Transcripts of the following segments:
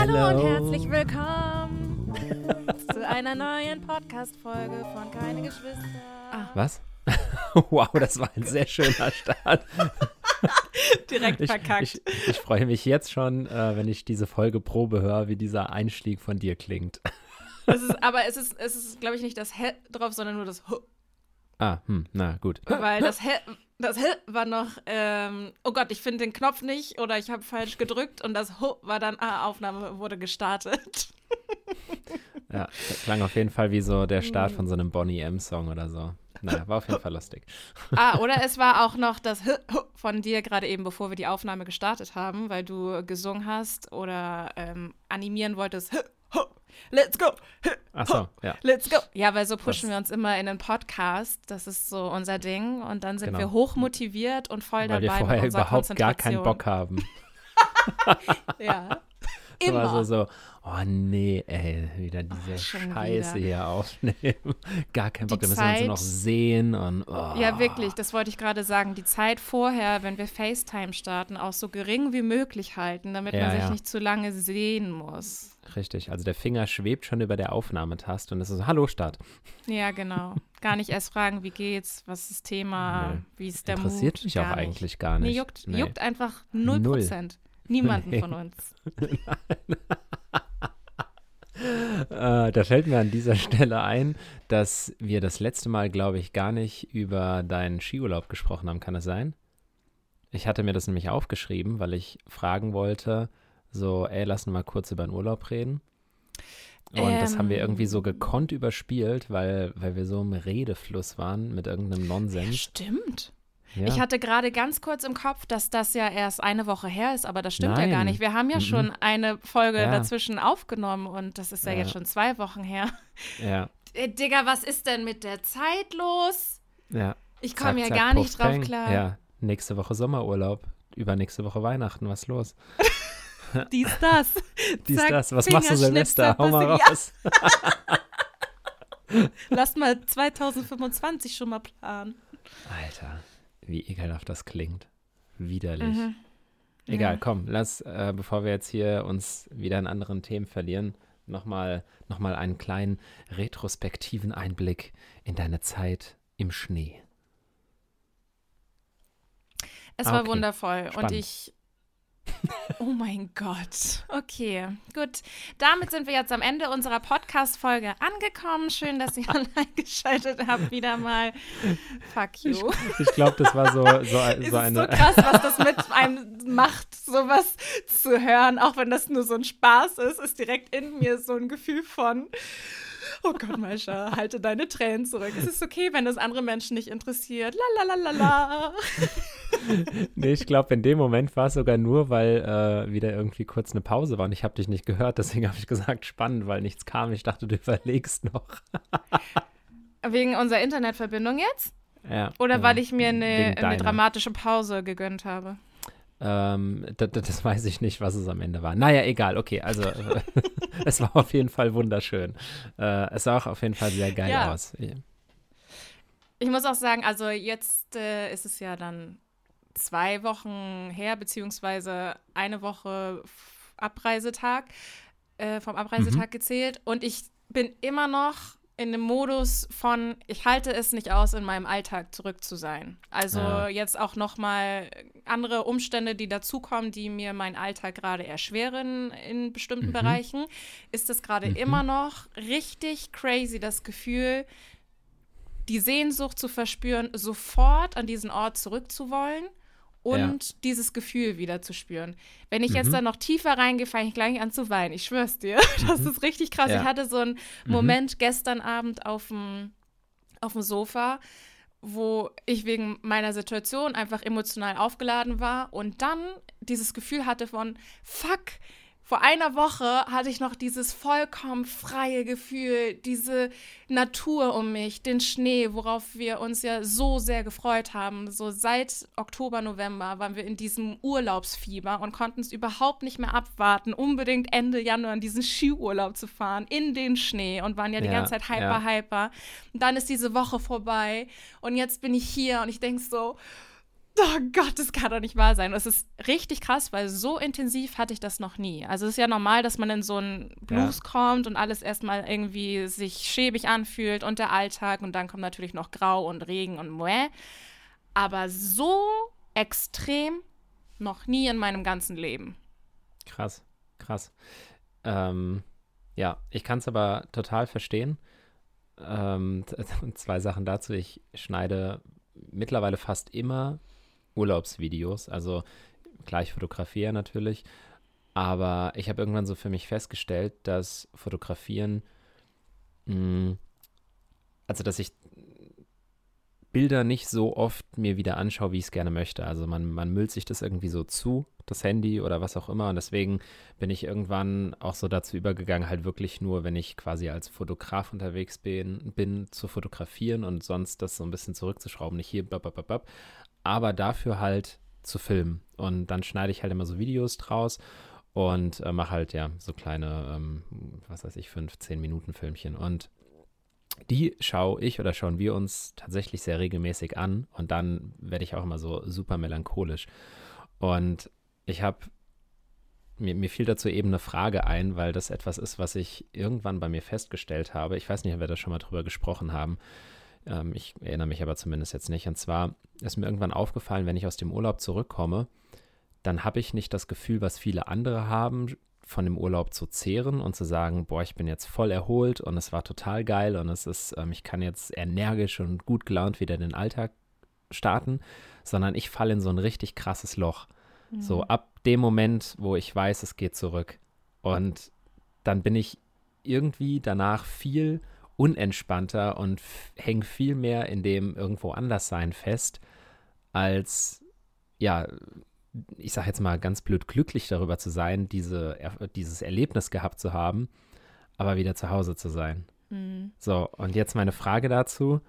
Hallo Hello. und herzlich willkommen zu einer neuen Podcast-Folge von Keine Geschwister. Ah, Was? wow, das war ein sehr schöner Start. direkt Ich, verkackt. ich, ich freue mich jetzt schon, äh, wenn ich diese Folge Probe höre, wie dieser Einstieg von dir klingt. es ist, aber es ist, es ist glaube ich, nicht das Hä drauf, sondern nur das H. Ah, hm, na gut. Weil das Hä, das Hä war noch, ähm, oh Gott, ich finde den Knopf nicht oder ich habe falsch gedrückt und das H war dann, ah, Aufnahme wurde gestartet. Ja, das klang auf jeden Fall wie so der Start von so einem Bonnie M-Song oder so. Naja, war auf jeden Fall lustig. Ah, oder es war auch noch das H H von dir gerade eben, bevor wir die Aufnahme gestartet haben, weil du gesungen hast oder ähm, animieren wolltest. H H Let's go! H Ach so, ja. Let's go! Ja, weil so pushen Das- wir uns immer in den Podcast. Das ist so unser Ding. Und dann sind Genau. wir hochmotiviert und voll Weil wir dabei vorher mit unserer überhaupt gar keinen. Bock haben. Ja. Es war Immer. so, so, oh nee, ey, wieder diese Oh, Scheiße wieder. hier aufnehmen. Gar keinen Bock, da müssen wir uns noch sehen und oh. Ja, wirklich, das wollte ich gerade sagen. Die Zeit vorher, wenn wir FaceTime starten, auch so gering wie möglich halten, damit Ja, man sich ja. nicht zu lange sehen muss. Richtig, also der Finger schwebt schon über der Aufnahmetaste und es ist hallo Start. Ja, genau. Gar nicht erst fragen, wie geht's, was ist das Thema, Nö. wie ist der Interessiert Mut. mich auch nicht. eigentlich gar nicht. Nee, juckt, Nee. juckt einfach 0%. Null. Niemanden Nee. von uns. Äh, da fällt mir an dieser Stelle ein, dass wir das letzte Mal, glaube ich, gar nicht über deinen Skiurlaub gesprochen haben. Kann das sein? Ich hatte mir das nämlich aufgeschrieben, weil ich fragen wollte, so, ey, lass uns mal kurz über den Urlaub reden. Und das haben wir Ähm. irgendwie so gekonnt überspielt, weil, weil wir so im Redefluss waren mit irgendeinem Ja, Nonsens. stimmt. Ja. Ich hatte gerade ganz kurz im Kopf, dass das ja erst eine Woche her ist, aber das stimmt ja gar Nein. nicht. Wir haben ja Mhm. schon eine Folge Ja. dazwischen aufgenommen und das ist ja, Ja. jetzt schon zwei Wochen her. ja, Äh, Digga, was ist denn mit der Zeit los? ja. Ich komme ja zack, gar nicht puff, drauf peng. klar. Ja, nächste Woche Sommerurlaub, übernächste Woche Weihnachten, was los? Dies, das. Dies, Zack, das. Was machst du Silvester? Hau mal raus. Lass mal 2025 schon mal planen. Alter, wie ekelhaft das klingt. Widerlich. Mhm. Egal, Ja. komm, lass, äh, bevor wir jetzt hier uns wieder in anderen Themen verlieren, nochmal noch mal einen kleinen retrospektiven Einblick in deine Zeit im Schnee. Es Ah, war okay. wundervoll Spannend. und ich. Oh mein Gott. Okay, gut. Damit sind wir jetzt am Ende unserer Podcast-Folge angekommen. Schön, dass ihr eingeschaltet habt. Wieder mal. Fuck you. Ich glaube, das war so, so, so ist so eine. krass, was das mit einem macht, sowas zu hören, auch wenn das nur so ein Spaß ist, ist direkt in mir so ein Gefühl von, oh Gott, Maisha, halte deine Tränen zurück. Es ist okay, wenn das andere Menschen nicht interessiert. La la la la la. Nee, ich glaube, in dem Moment war es sogar nur, weil äh, wieder irgendwie kurz eine Pause war und ich habe dich nicht gehört. Deswegen habe ich gesagt, spannend, weil nichts kam. Ich dachte, du überlegst noch. Wegen unserer Internetverbindung jetzt? Ja, Oder ja, weil ich mir eine, eine dramatische Pause gegönnt habe? Ähm, das, das weiß ich nicht, was es am Ende war. Naja, egal, okay. Also, es war auf jeden Fall wunderschön. Äh, es sah auch auf jeden Fall sehr geil Ja. aus. Ich muss auch sagen, also jetzt äh, ist es ja dann zwei Wochen her, beziehungsweise eine Woche Abreisetag, äh, vom Abreisetag Mhm. gezählt. Und ich bin immer noch in dem Modus von, ich halte es nicht aus, in meinem Alltag zurück zu sein. Also Ja. jetzt auch noch mal andere Umstände, die dazukommen, die mir meinen Alltag gerade erschweren in bestimmten Mhm. Bereichen, ist es gerade Mhm. immer noch richtig crazy, das Gefühl, die Sehnsucht zu verspüren, sofort an diesen Ort zurückzuwollen und dieses Gefühl wieder zu spüren. Wenn ich jetzt Mhm. dann noch tiefer reingehe, fange ich gleich an zu weinen. Ich schwör's dir. Das ist richtig krass. Ja. Mhm. Ich hatte so einen Moment gestern Abend auf dem, auf dem Sofa, wo ich wegen meiner Situation einfach emotional aufgeladen war und dann dieses Gefühl hatte von, fuck, vor einer Woche hatte ich noch dieses vollkommen freie Gefühl, diese Natur um mich, den Schnee, worauf wir uns ja so sehr gefreut haben. So seit Oktober, November waren wir in diesem Urlaubsfieber und konnten es überhaupt nicht mehr abwarten, unbedingt Ende Januar in diesen Skiurlaub zu fahren, in den Schnee und waren ja die Ja, ganze Zeit hyper, ja. hyper. Und dann ist diese Woche vorbei und jetzt bin ich hier und ich denke so, Oh Gott, das kann doch nicht wahr sein. Es ist richtig krass, weil so intensiv hatte ich das noch nie. Also es ist ja normal, dass man in so einen Blues ja. kommt und alles erstmal irgendwie sich schäbig anfühlt und der Alltag und dann kommt natürlich noch Grau und Regen und Mueh. Aber so extrem noch nie in meinem ganzen Leben. Krass, krass. Ähm, ja, ich kann es aber total verstehen. Ähm, zwei Sachen dazu. Ich schneide mittlerweile fast immer Urlaubsvideos. Also klar, ich fotografiere natürlich. Aber ich habe irgendwann so für mich festgestellt, dass Fotografieren, mh, hm, also dass ich Bilder nicht so oft mir wieder anschaue, wie ich es gerne möchte. Also man, man müllt sich das irgendwie so zu, das Handy oder was auch immer. Und deswegen bin ich irgendwann auch so dazu übergegangen, halt wirklich nur, wenn ich quasi als Fotograf unterwegs bin, bin zu fotografieren und sonst das so ein bisschen zurückzuschrauben. Nicht hier, babababab, aber dafür halt zu filmen. Und dann schneide ich halt immer so Videos draus und äh, mache halt ja so kleine, ähm, was weiß ich, fünf, zehn Minuten Filmchen. Und die schaue ich oder schauen wir uns tatsächlich sehr regelmäßig an und dann werde ich auch immer so super melancholisch. Und ich habe, mir, mir fiel dazu eben eine Frage ein, weil das etwas ist, was ich irgendwann bei mir festgestellt habe. Ich weiß nicht, ob wir da schon mal drüber gesprochen haben. Ähm, ich erinnere mich aber zumindest jetzt nicht. Und zwar ist mir irgendwann aufgefallen, wenn ich aus dem Urlaub zurückkomme, dann habe ich nicht das Gefühl, was viele andere haben, von dem Urlaub zu zehren und zu sagen, boah, ich bin jetzt voll erholt und es war total geil und es ist, ähm, ich kann jetzt energisch und gut gelaunt wieder den Alltag starten, sondern ich falle in so ein richtig krasses Loch. Mhm. So ab dem Moment, wo ich weiß, es geht zurück. Und dann bin ich irgendwie danach viel unentspannter und hänge viel mehr in dem irgendwo anders sein fest, als ja, ich sage jetzt mal ganz blöd, glücklich darüber zu sein, diese, dieses Erlebnis gehabt zu haben, aber wieder zu Hause zu sein. Mhm. So, und jetzt meine Frage dazu.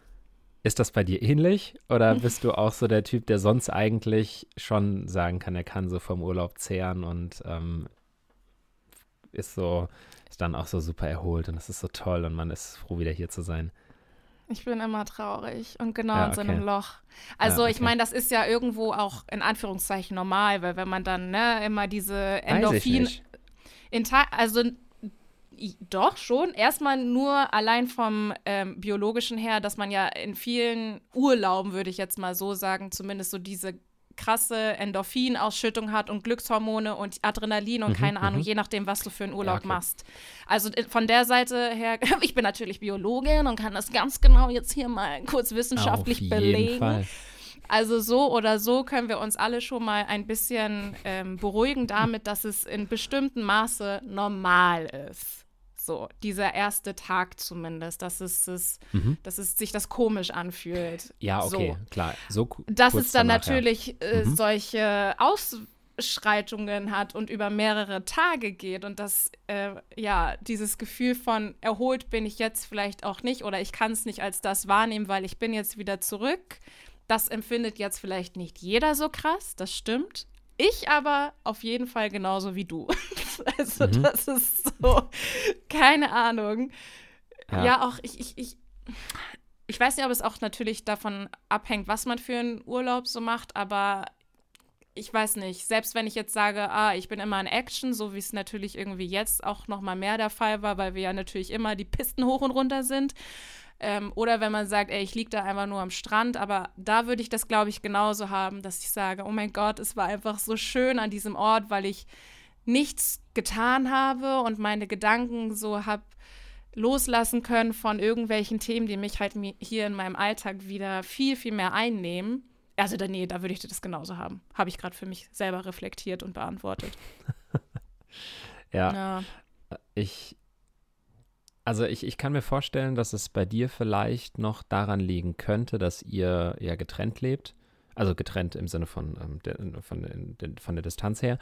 Ist das bei dir ähnlich oder bist du auch so der Typ, der sonst eigentlich schon sagen kann, er kann so vom Urlaub zehren und ähm, ist so, ist dann auch so super erholt und es ist so toll und man ist froh, wieder hier zu sein? Ich bin immer traurig und genau ja, in so einem Loch. Also ja, okay. ich meine, das ist ja irgendwo auch in Anführungszeichen normal, weil wenn man dann ne, immer diese Endorphin in also doch schon. Erstmal nur allein vom ähm, biologischen her, dass man ja in vielen Urlauben, würde ich jetzt mal so sagen, zumindest so diese krasse Endorphinausschüttung hat und Glückshormone und Adrenalin und mhm, keine Ahnung, mhm. je nachdem, was du für einen Urlaub ja, okay. machst. Also äh, von der Seite her, ich bin natürlich Biologin und kann das ganz genau jetzt hier mal kurz wissenschaftlich belegen. Also so oder so können wir uns alle schon mal ein bisschen ähm, beruhigen damit, dass es in bestimmtem Maße normal ist. So, dieser erste Tag zumindest, dass es, es, mhm. dass es sich das komisch anfühlt. Ja, okay, so. klar. So dass es dann danach, natürlich ja. äh, mhm. solche Ausschreitungen hat und über mehrere Tage geht und dass, äh, ja, dieses Gefühl von erholt bin ich jetzt vielleicht auch nicht oder ich kann es nicht als das wahrnehmen, weil ich bin jetzt wieder zurück. Das empfindet jetzt vielleicht nicht jeder so krass, das stimmt. Ich aber auf jeden Fall genauso wie du. also, mhm. das ist so, keine Ahnung. Ja, ja auch ich, ich, ich, ich weiß nicht, ob es auch natürlich davon abhängt, was man für einen Urlaub so macht, aber ich weiß nicht, selbst wenn ich jetzt sage, ah, ich bin immer in Action, so wie es natürlich irgendwie jetzt auch noch mal mehr der Fall war, weil wir ja natürlich immer die Pisten hoch und runter sind, ähm, oder wenn man sagt, ey, ich liege da einfach nur am Strand, aber da würde ich das, glaube ich, genauso haben, dass ich sage, oh mein Gott, es war einfach so schön an diesem Ort, weil ich nichts getan habe und meine Gedanken so habe loslassen können von irgendwelchen Themen, die mich halt hier in meinem Alltag wieder viel, viel mehr einnehmen. Also, da, nee, da würde ich das genauso haben. Habe ich gerade für mich selber reflektiert und beantwortet. ja. ja. Ich, also ich, ich kann mir vorstellen, dass es bei dir vielleicht noch daran liegen könnte, dass ihr ja getrennt lebt. Also getrennt im Sinne von, ähm, de, von, de, von der Distanz her.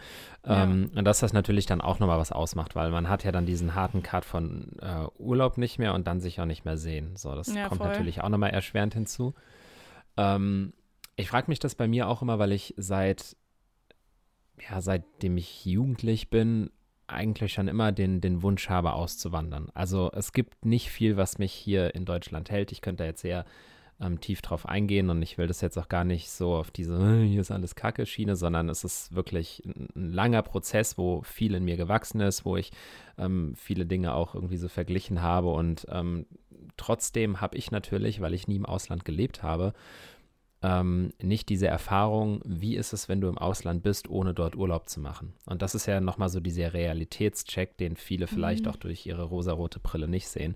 Ja. Ähm, und dass das natürlich dann auch nochmal was ausmacht, weil man hat ja dann diesen harten Cut von äh, Urlaub nicht mehr und dann sich auch nicht mehr sehen. So, das ja, kommt voll. natürlich auch nochmal erschwerend hinzu. Ähm, ich frage mich das bei mir auch immer, weil ich seit, ja, seitdem ich jugendlich bin, eigentlich schon immer den, den Wunsch habe, auszuwandern. Also es gibt nicht viel, was mich hier in Deutschland hält. Ich könnte jetzt sehr ähm, tief drauf eingehen und ich will das jetzt auch gar nicht so auf diese, hier ist alles Kacke Schiene, sondern es ist wirklich ein, ein langer Prozess, wo viel in mir gewachsen ist, wo ich ähm, viele Dinge auch irgendwie so verglichen habe und ähm, trotzdem habe ich natürlich, weil ich nie im Ausland gelebt habe, ähm, nicht diese Erfahrung, wie ist es, wenn du im Ausland bist, ohne dort Urlaub zu machen. Und das ist ja nochmal so dieser Realitätscheck, den viele vielleicht mhm. auch durch ihre rosarote Brille nicht sehen.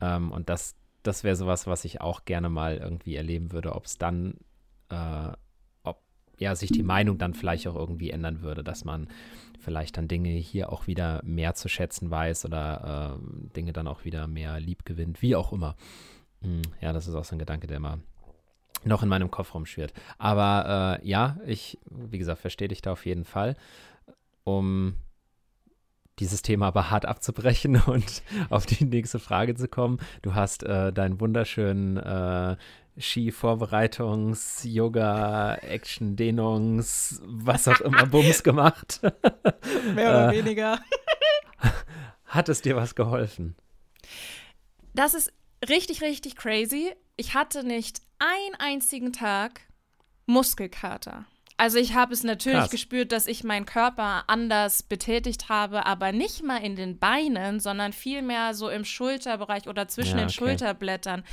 Ähm, und das, das wäre sowas, was ich auch gerne mal irgendwie erleben würde, ob es dann, äh, ob ja, sich die Meinung dann vielleicht auch irgendwie ändern würde, dass man vielleicht dann Dinge hier auch wieder mehr zu schätzen weiß oder äh, Dinge dann auch wieder mehr lieb gewinnt, wie auch immer. Hm, ja, das ist auch so ein Gedanke, der mal noch in meinem Kopf rumschwirrt. Aber äh, ja, ich, wie gesagt, verstehe dich da auf jeden Fall. Um dieses Thema aber hart abzubrechen und auf die nächste Frage zu kommen. Du hast äh, deinen wunderschönen äh, Ski-Vorbereitungs-, Yoga-, Action-, Dehnungs-, was auch immer Bums gemacht. Mehr oder äh, weniger. Hat es dir was geholfen? Das ist richtig, richtig crazy. Ich hatte nicht einen einzigen Tag Muskelkater. Also ich habe es natürlich Krass. gespürt, dass ich meinen Körper anders betätigt habe, aber nicht mal in den Beinen, sondern vielmehr so im Schulterbereich oder zwischen ja, den Schulterblättern.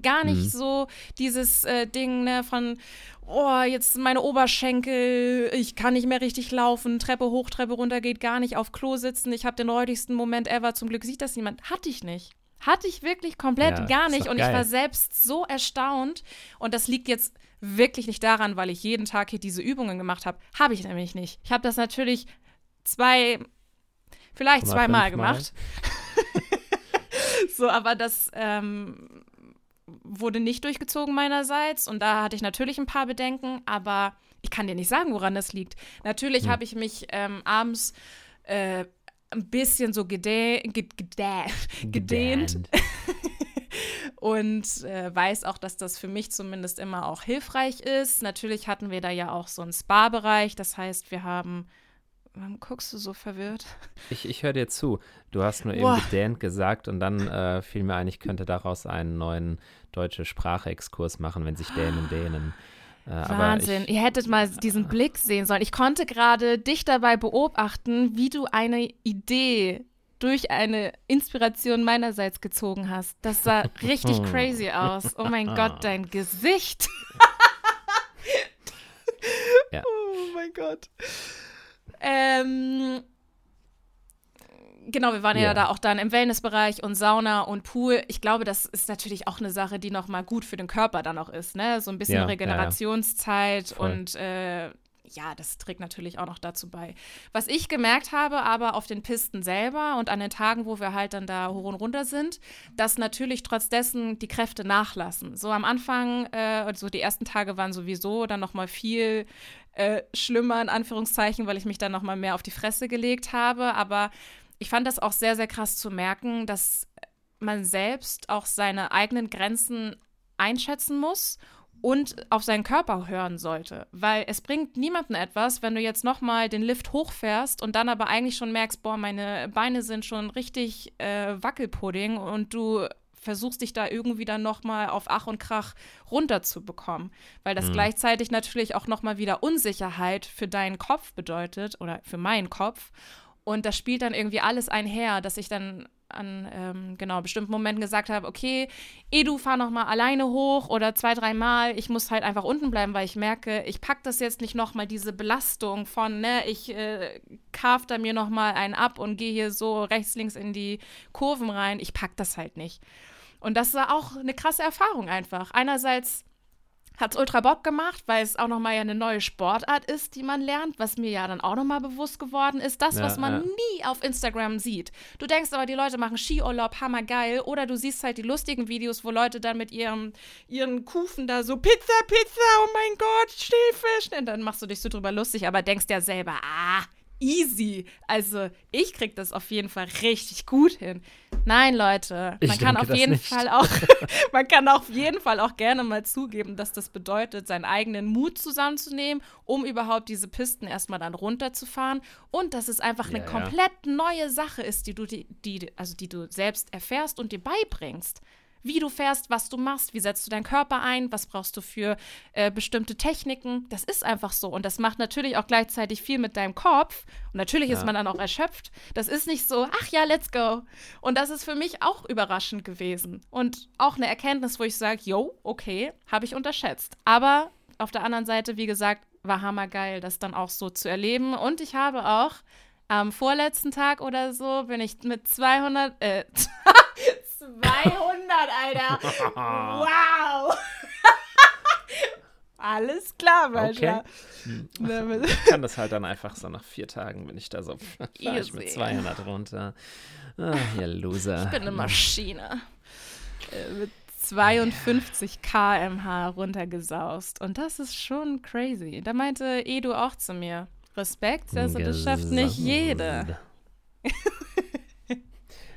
Gar nicht mhm. so dieses äh, Ding ne, von, oh, jetzt meine Oberschenkel, ich kann nicht mehr richtig laufen, Treppe hoch, Treppe runter geht gar nicht, auf Klo sitzen, ich habe den räudigsten Moment ever, zum Glück sieht das niemand. Hatte ich nicht. Hatte ich wirklich komplett ja, gar nicht. Und geil. ich war selbst so erstaunt. Und das liegt jetzt wirklich nicht daran, weil ich jeden Tag hier diese Übungen gemacht habe. Habe ich nämlich nicht. Ich habe das natürlich zwei, vielleicht zweimal gemacht. so, aber das ähm, wurde nicht durchgezogen meinerseits. Und da hatte ich natürlich ein paar Bedenken. Aber ich kann dir nicht sagen, woran das liegt. Natürlich hm. habe ich mich ähm, abends äh, ein bisschen so gedäh, gedäh, gedehnt. und äh, weiß auch, dass das für mich zumindest immer auch hilfreich ist. Natürlich hatten wir da ja auch so einen Spa-Bereich, das heißt, wir haben. Warum guckst du so verwirrt? Ich, ich höre dir zu. Du hast nur Boah. eben gedähnt gesagt und dann äh, fiel mir ein, ich könnte daraus einen neuen deutsche Sprachexkurs machen, wenn sich Dänen dänen. Äh, Wahnsinn. Ich, Ihr hättet mal diesen Blick sehen sollen. Ich konnte gerade dich dabei beobachten, wie du eine Idee durch eine Inspiration meinerseits gezogen hast. Das sah richtig crazy aus. Oh mein Gott, dein Gesicht. ja. Oh mein Gott. Ähm, genau, wir waren ja. ja. da auch dann im Wellnessbereich und Sauna und Pool. Ich glaube, das ist natürlich auch eine Sache, die nochmal gut für den Körper dann auch ist, ne? So ein bisschen ja, Regenerationszeit ja, und äh, ja, das trägt natürlich auch noch dazu bei. Was ich gemerkt habe, aber auf den Pisten selber und an den Tagen, wo wir halt dann da hoch und runter sind, dass natürlich trotz dessen die Kräfte nachlassen. So am Anfang, äh, also die ersten Tage waren sowieso dann noch mal viel äh, schlimmer in Anführungszeichen, weil ich mich dann noch mal mehr auf die Fresse gelegt habe. Aber ich fand das auch sehr, sehr krass zu merken, dass man selbst auch seine eigenen Grenzen einschätzen muss und auf seinen Körper hören sollte. Weil es bringt niemandem etwas, wenn du jetzt nochmal den Lift hochfährst und dann aber eigentlich schon merkst, boah, meine Beine sind schon richtig äh, Wackelpudding und du versuchst dich da irgendwie dann nochmal auf Ach und Krach runterzubekommen. Weil das mhm. gleichzeitig natürlich auch nochmal wieder Unsicherheit für deinen Kopf bedeutet oder für meinen Kopf. Und das spielt dann irgendwie alles einher, dass ich dann an ähm, genau bestimmten Momenten gesagt habe, okay, Edu, fahr noch mal alleine hoch oder zwei, dreimal. Ich muss halt einfach unten bleiben, weil ich merke, ich pack das jetzt nicht noch mal diese Belastung von, ne, ich äh, karf da mir noch mal einen ab und gehe hier so rechts, links in die Kurven rein. Ich pack das halt nicht. Und das war auch eine krasse Erfahrung einfach. Einerseits hat es ultra Bock gemacht, weil es auch nochmal ja eine neue Sportart ist, die man lernt, was mir ja dann auch nochmal bewusst geworden ist. Das, ja, was man ja. nie auf Instagram sieht. Du denkst aber, die Leute machen Skiurlaub, hammergeil. Oder du siehst halt die lustigen Videos, wo Leute dann mit ihrem, ihren Kufen da so Pizza, Pizza, oh mein Gott, Stillfisch. Und dann machst du dich so drüber lustig, aber denkst ja selber, ah, easy. Also ich krieg das auf jeden Fall richtig gut hin. Nein, Leute, man ich kann auf jeden nicht. Fall auch, man kann auf jeden Fall auch gerne mal zugeben, dass das bedeutet, seinen eigenen Mut zusammenzunehmen, um überhaupt diese Pisten erstmal dann runterzufahren und dass es einfach ja, eine komplett ja. neue Sache ist, die du die, die, also die du selbst erfährst und dir beibringst. Wie du fährst, was du machst, wie setzt du deinen Körper ein, was brauchst du für äh, bestimmte Techniken. Das ist einfach so. Und das macht natürlich auch gleichzeitig viel mit deinem Kopf. Und natürlich ja. ist man dann auch erschöpft. Das ist nicht so, ach ja, let's go. Und das ist für mich auch überraschend gewesen. Und auch eine Erkenntnis, wo ich sage, yo, okay, habe ich unterschätzt. Aber auf der anderen Seite, wie gesagt, war hammergeil, das dann auch so zu erleben. Und ich habe auch am vorletzten Tag oder so bin ich mit 200, äh, 200, Alter. Wow. Alles klar, Mascha. Okay. Ich kann das halt dann einfach so nach vier Tagen, bin ich da so, ich mit 200 runter. Ah, ihr Loser. Ich bin eine Maschine. Äh, mit 52 km/h runtergesaust. Und das ist schon crazy. Da meinte Edu auch zu mir, Respekt, also das schafft nicht jede.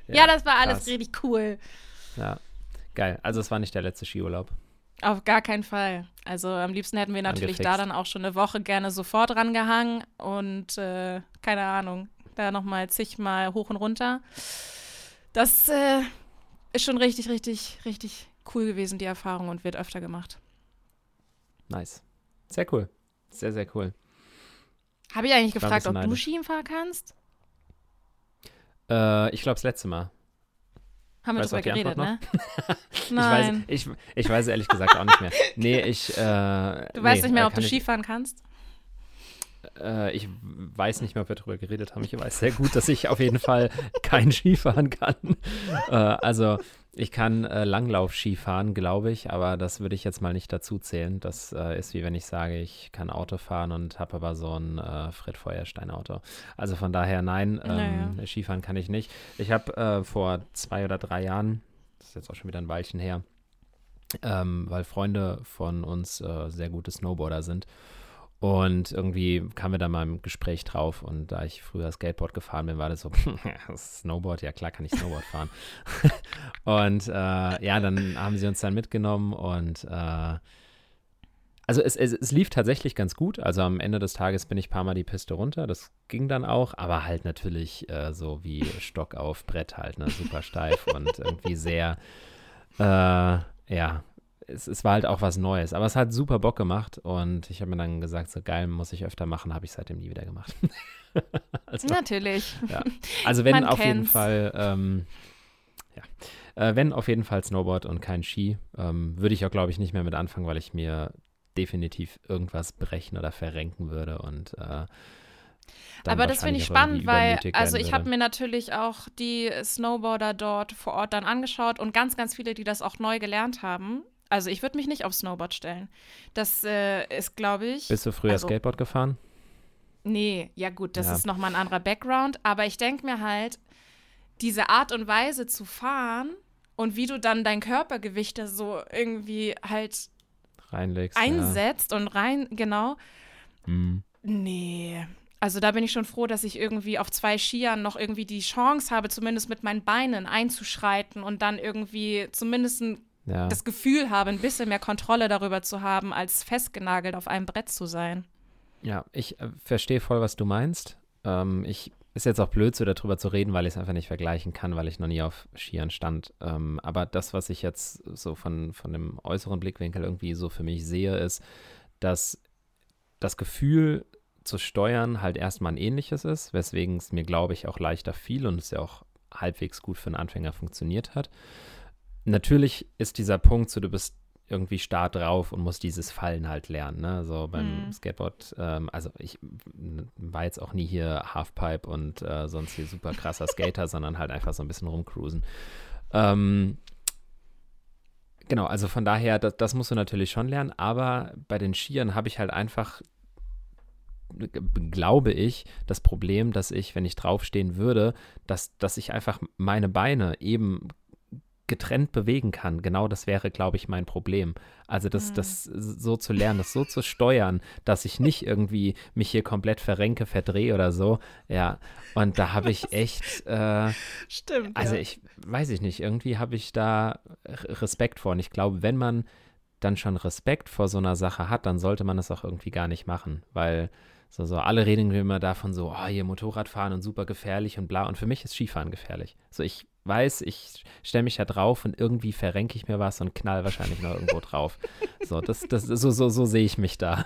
Ja, ja, das war alles krass. richtig cool. Ja, geil. Also es war nicht der letzte Skiurlaub. Auf gar keinen Fall. Also am liebsten hätten wir natürlich Angefixt. da dann auch schon eine Woche gerne sofort rangehangen und äh, keine Ahnung, da nochmal zigmal hoch und runter. Das äh, ist schon richtig, richtig, richtig cool gewesen, die Erfahrung und wird öfter gemacht. Nice. Sehr cool. Sehr, sehr cool. Habe ich eigentlich gefragt, ob du Skien fahren kannst? Äh, ich glaube, das letzte Mal. Haben wir darüber geredet, ne? Nein. Ich weiß, ich, ich weiß ehrlich gesagt auch nicht mehr. Nee, ich. Äh, du weißt nee, nicht mehr, äh, ob du Skifahren kannst? Äh, ich weiß nicht mehr, ob wir darüber geredet haben. Ich weiß sehr gut, dass ich auf jeden Fall kein Skifahren kann. Äh, also, ich kann äh, Langlauf-Ski fahren, glaube ich, aber das würde ich jetzt mal nicht dazu zählen. Das äh, ist wie wenn ich sage, ich kann Auto fahren und habe aber so ein äh, Fred Feuerstein-Auto. Also von daher nein, ähm, naja. Skifahren kann ich nicht. Ich habe äh, vor zwei oder drei Jahren, das ist jetzt auch schon wieder ein Weilchen her, ähm, weil Freunde von uns äh, sehr gute Snowboarder sind und irgendwie kamen wir da mal im Gespräch drauf und da ich früher Skateboard gefahren bin, war das so, Snowboard, ja klar kann ich Snowboard fahren. und äh, ja, dann haben sie uns dann mitgenommen und äh, also es, es, es, lief tatsächlich ganz gut. Also am Ende des Tages bin ich ein paar Mal die Piste runter. Das ging dann auch, aber halt natürlich äh, so wie Stock auf Brett halt, ne? Super steif und irgendwie sehr, äh, ja, es, es, war halt auch was Neues. Aber es hat super Bock gemacht und ich habe mir dann gesagt, so geil, muss ich öfter machen, habe ich seitdem nie wieder gemacht. also, Natürlich. Ja. Also wenn auf jeden Fall, ähm, ja, äh, wenn auf jeden Fall Snowboard und kein Ski, ähm, würde ich auch, glaube ich, nicht mehr mit anfangen, weil ich mir definitiv irgendwas brechen oder verrenken würde und äh, aber das finde ich spannend, weil, also ich habe mir natürlich auch die Snowboarder dort vor Ort dann angeschaut und ganz, ganz viele, die das auch neu gelernt haben. Also ich würde mich nicht auf Snowboard stellen. Das äh, ist, glaube ich. Bist du früher also, Skateboard gefahren? Nee, ja gut, das ja. ist nochmal ein anderer Background. Aber ich denke mir halt, diese Art und Weise zu fahren und wie du dann dein Körpergewicht da so irgendwie halt reinlegst, einsetzt ja. und rein, genau. Mhm. Nee. Also da bin ich schon froh, dass ich irgendwie auf zwei Skiern noch irgendwie die Chance habe, zumindest mit meinen Beinen einzuschreiten und dann irgendwie zumindest ein ja. das Gefühl habe, ein bisschen mehr Kontrolle darüber zu haben, als festgenagelt auf einem Brett zu sein. Ja, ich äh, verstehe voll, was du meinst. Ähm, ich ist jetzt auch blöd, so darüber zu reden, weil ich es einfach nicht vergleichen kann, weil ich noch nie auf Skiern stand. Ähm, aber das, was ich jetzt so von, von dem äußeren Blickwinkel irgendwie so für mich sehe, ist, dass das Gefühl zu steuern halt erstmal ein ähnliches ist, weswegen es mir, glaube ich, auch leichter fiel und es ja auch halbwegs gut für einen Anfänger funktioniert hat natürlich ist dieser Punkt so, du bist irgendwie starr drauf und musst dieses Fallen halt lernen. Ne? So beim mhm. Skateboard, ähm, also ich war jetzt auch nie hier Halfpipe und äh, sonst hier super krasser Skater, sondern halt einfach so ein bisschen rumcruisen. Ähm, genau, also von daher, das, das musst du natürlich schon lernen, aber bei den Skiern habe ich halt einfach glaube ich, das Problem, dass ich, wenn ich draufstehen würde, dass, dass ich einfach meine Beine eben getrennt bewegen kann. Genau das wäre, glaube ich, mein Problem. Also das, mhm. das so zu lernen, das so zu steuern, dass ich nicht irgendwie mich hier komplett verrenke, verdrehe oder so. Ja, und da habe ich echt. Äh, Stimmt. Also ja. ich weiß ich nicht, irgendwie habe ich da Respekt vor. Und ich glaube, wenn man dann schon Respekt vor so einer Sache hat, dann sollte man es auch irgendwie gar nicht machen, weil So, so, alle reden immer davon so, oh, hier Motorradfahren und super gefährlich und bla. Und für mich ist Skifahren gefährlich. So, ich weiß, ich stelle mich da drauf und irgendwie verrenke ich mir was und knall wahrscheinlich noch irgendwo drauf. So, das, das, so, so, so sehe ich mich da.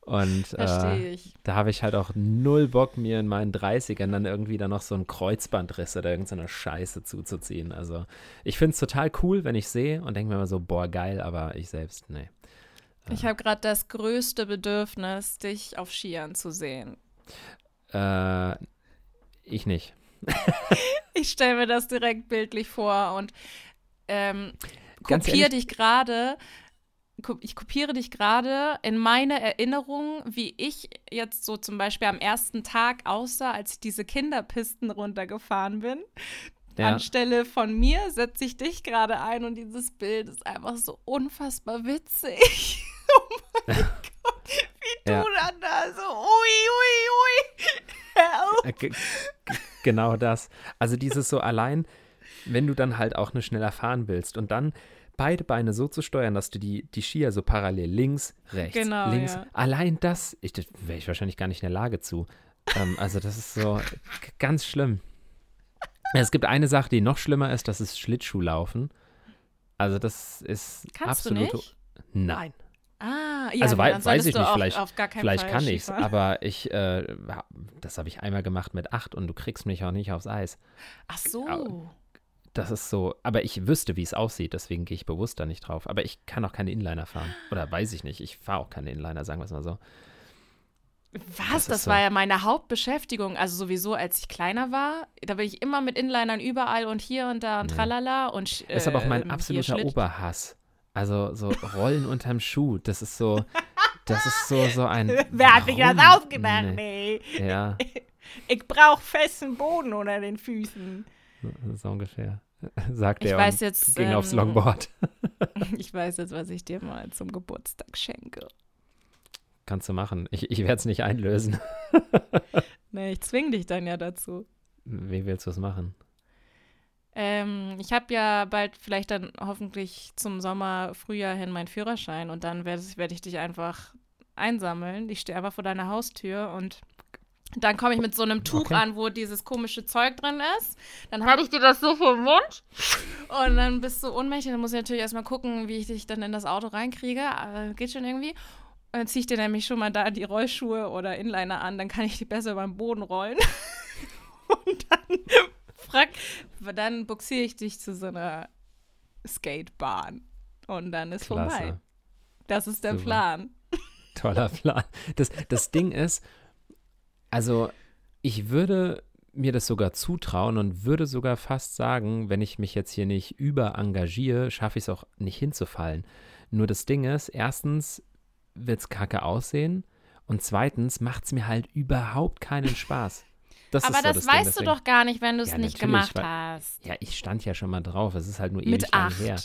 Und äh, da habe ich halt auch null Bock, mir in meinen 30ern dann irgendwie dann noch so ein Kreuzbandriss oder irgendeine Scheiße zuzuziehen. Also ich finde es total cool, wenn ich sehe und denke mir immer so, boah, geil, aber ich selbst, nee. Ich habe gerade das größte Bedürfnis, dich auf Skiern zu sehen. Äh, ich nicht. ich stelle mir das direkt bildlich vor und ähm, kopiere dich gerade. Ich kopiere dich gerade in meine Erinnerung, wie ich jetzt so zum Beispiel am ersten Tag aussah, als ich diese Kinderpisten runtergefahren bin. Ja. Anstelle von mir setze ich dich gerade ein und dieses Bild ist einfach so unfassbar witzig. oh mein Gott, wie ja. du dann da so, ui, ui, ui. Äh, genau das. Also dieses so allein, wenn du dann halt auch eine schneller fahren willst und dann beide Beine so zu steuern, dass du die, die Skier so parallel links, rechts, genau, links. Ja. Allein das, ich, das wäre ich wahrscheinlich gar nicht in der Lage zu. ähm, also das ist so ganz schlimm. Es gibt eine Sache, die noch schlimmer ist, das ist Schlittschuhlaufen. Also das ist Kannst absolut. Du nicht? Nein. Ah, ja, also wei weiß ich nicht, vielleicht, vielleicht kann ich es, aber ich, äh, das habe ich einmal gemacht mit acht und du kriegst mich auch nicht aufs Eis. Ach so. Das ist so, aber ich wüsste, wie es aussieht, deswegen gehe ich bewusst da nicht drauf. Aber ich kann auch keine Inliner fahren. Oder weiß ich nicht, ich fahre auch keine Inliner, sagen wir es mal so. Was? Das, das war so. ja meine Hauptbeschäftigung. Also sowieso, als ich kleiner war, da bin ich immer mit Inlinern überall und hier und da und nee. tralala und äh, ist aber auch mein ähm, absoluter Oberhass. Also so Rollen unterm Schuh, das ist so, das ist so, so ein. Wer hat sich das ausgedacht? Nee. nee. Ja. Ich brauche festen Boden unter den Füßen. So ungefähr. Sagt er ich weiß jetzt, ging ähm, aufs Longboard. ich weiß jetzt, was ich dir mal zum Geburtstag schenke. Kannst du machen. Ich, ich werde es nicht einlösen. nee, ich zwinge dich dann ja dazu. Wie willst du es machen? Ähm, ich habe ja bald vielleicht dann hoffentlich zum Sommer, Frühjahr hin meinen Führerschein und dann werde werd ich dich einfach einsammeln. Ich stehe einfach vor deiner Haustür und dann komme ich mit so einem Tuch okay. an, wo dieses komische Zeug drin ist. Dann halte ich dir das so vor den Mund. Und dann bist du ohnmächtig. Dann muss ich natürlich erstmal gucken, wie ich dich dann in das Auto reinkriege. Aber geht schon irgendwie. Und dann ziehe ich dir nämlich schon mal da die Rollschuhe oder Inliner an. Dann kann ich die besser beim Boden rollen. Und dann frag, dann buxiere ich dich zu so einer Skatebahn und dann ist Klasse. vorbei. Das ist der Super. Plan. Toller Plan. Das, das Ding ist, also ich würde mir das sogar zutrauen und würde sogar fast sagen, wenn ich mich jetzt hier nicht über engagiere, schaffe ich es auch nicht hinzufallen. Nur das Ding ist, erstens wird es kacke aussehen und zweitens macht es mir halt überhaupt keinen Spaß. Das aber so das, das, weißt Ding, du doch gar nicht, wenn du es ja, nicht gemacht war, hast. Ja, ich stand ja schon mal drauf. Es ist halt nur ewig mit lang her.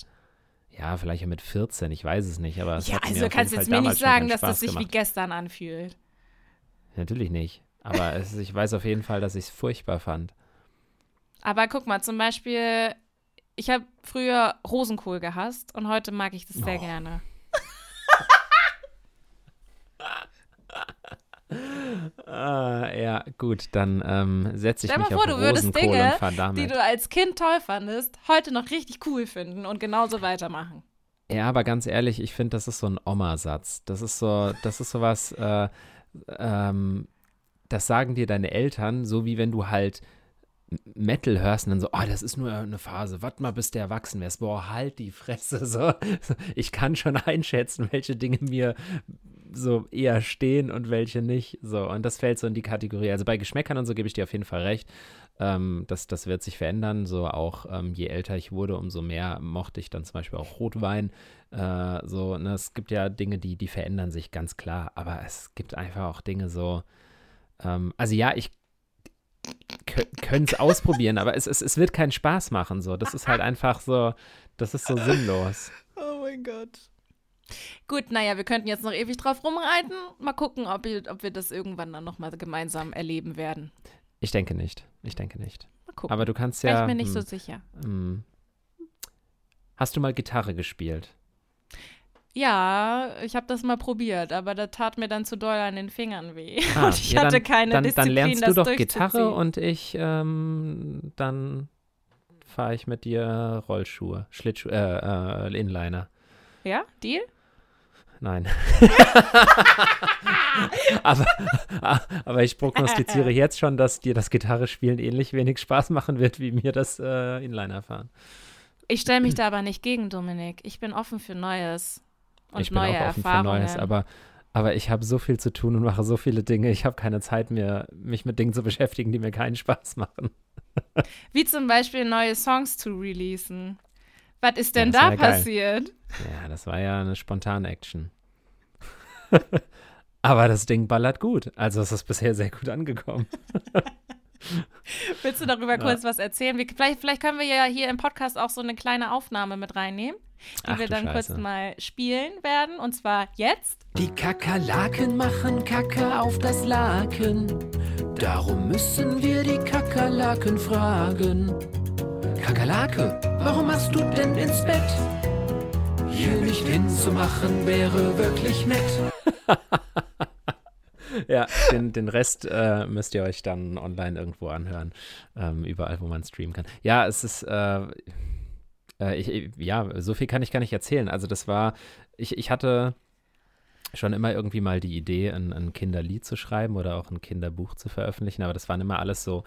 Ja, vielleicht ja mit 14, ich weiß es nicht. Aber ja, also du kannst jetzt mir nicht sagen, dass das sich gemacht. wie gestern anfühlt. Natürlich nicht. Aber es, ich weiß auf jeden Fall, dass ich es furchtbar fand. Aber guck mal, zum Beispiel, ich habe früher Rosenkohl gehasst und heute mag ich das sehr oh. gerne. Ah, ja, gut, dann ähm, setze ich Stell mich mal vor, auf du würdest Dinge, die du als Kind toll fandest, heute noch richtig cool finden und genauso weitermachen. Ja, aber ganz ehrlich, ich finde, das ist so ein Oma-Satz. Das ist so, das ist sowas, äh, ähm, das sagen dir deine Eltern, so wie wenn du halt Metal hörst und dann so, oh, das ist nur eine Phase, warte mal, bis der erwachsen wärst. Boah, halt die Fresse. So. Ich kann schon einschätzen, welche Dinge mir so eher stehen und welche nicht. So, und das fällt so in die Kategorie. Also bei Geschmäckern und so gebe ich dir auf jeden Fall recht. Ähm, das, das wird sich verändern. So auch ähm, je älter ich wurde, umso mehr mochte ich dann zum Beispiel auch Rotwein. Äh, so, ne, es gibt ja Dinge, die, die verändern sich ganz klar, aber es gibt einfach auch Dinge so. Ähm, also ja, ich können es ausprobieren, aber es, es, es wird keinen Spaß machen. So, das ist halt einfach so, das ist so sinnlos. Oh mein Gott. Gut, naja, wir könnten jetzt noch ewig drauf rumreiten. Mal gucken, ob, ob wir das irgendwann dann nochmal gemeinsam erleben werden. Ich denke nicht. Ich denke nicht. Mal gucken. Aber du kannst ja. Bin ich mir nicht mh, so hm, sicher. Mh. Hm. Hast du mal Gitarre gespielt? Ja, ich habe das mal probiert, aber das tat mir dann zu doll an den Fingern weh. Ah, und ich ja, hatte dann, keine dann, Disziplin, dann lernst du doch Gitarre und ich ähm, dann fahre ich mit dir Rollschuhe, Schlittschuhe, äh, äh, Inliner. Ja, Deal? Nein. aber, aber ich prognostiziere jetzt schon, dass dir das Gitarrespielen ähnlich wenig Spaß machen wird, wie mir das äh, Inliner fahren. Ich stelle mich da aber nicht gegen, Dominik. Ich bin offen für Neues und ich bin neue auch offen Erfahrungen. für Neues, aber, aber ich habe so viel zu tun und mache so viele Dinge. Ich habe keine Zeit mehr, mich mit Dingen zu beschäftigen, die mir keinen Spaß machen. Wie zum Beispiel neue Songs zu releasen. Was ist Ja, denn das da geil. passiert? Ja, das war ja eine Spontan-Action. aber das Ding ballert gut. Also es ist bisher sehr gut angekommen. Willst du darüber Ja. kurz was erzählen? Wir, vielleicht, vielleicht können wir ja hier im Podcast auch so eine kleine Aufnahme mit reinnehmen, die Ach wir dann kurz Scheiße. mal spielen werden. Und zwar jetzt. Die Kakerlaken machen Kacke auf das Laken. Darum müssen wir die Kakerlaken fragen. Kakerlake, warum machst du denn ins Bett? Hier nicht hinzumachen wäre wirklich nett. Ja, den, den Rest äh, müsst ihr euch dann online irgendwo anhören. Ähm, überall, wo man streamen kann. Ja, es ist, äh, äh, ich, ja, so viel kann ich gar nicht erzählen. Also das war, ich, ich hatte schon immer irgendwie mal die Idee, ein, ein Kinderlied zu schreiben oder auch ein Kinderbuch zu veröffentlichen, aber das waren immer alles so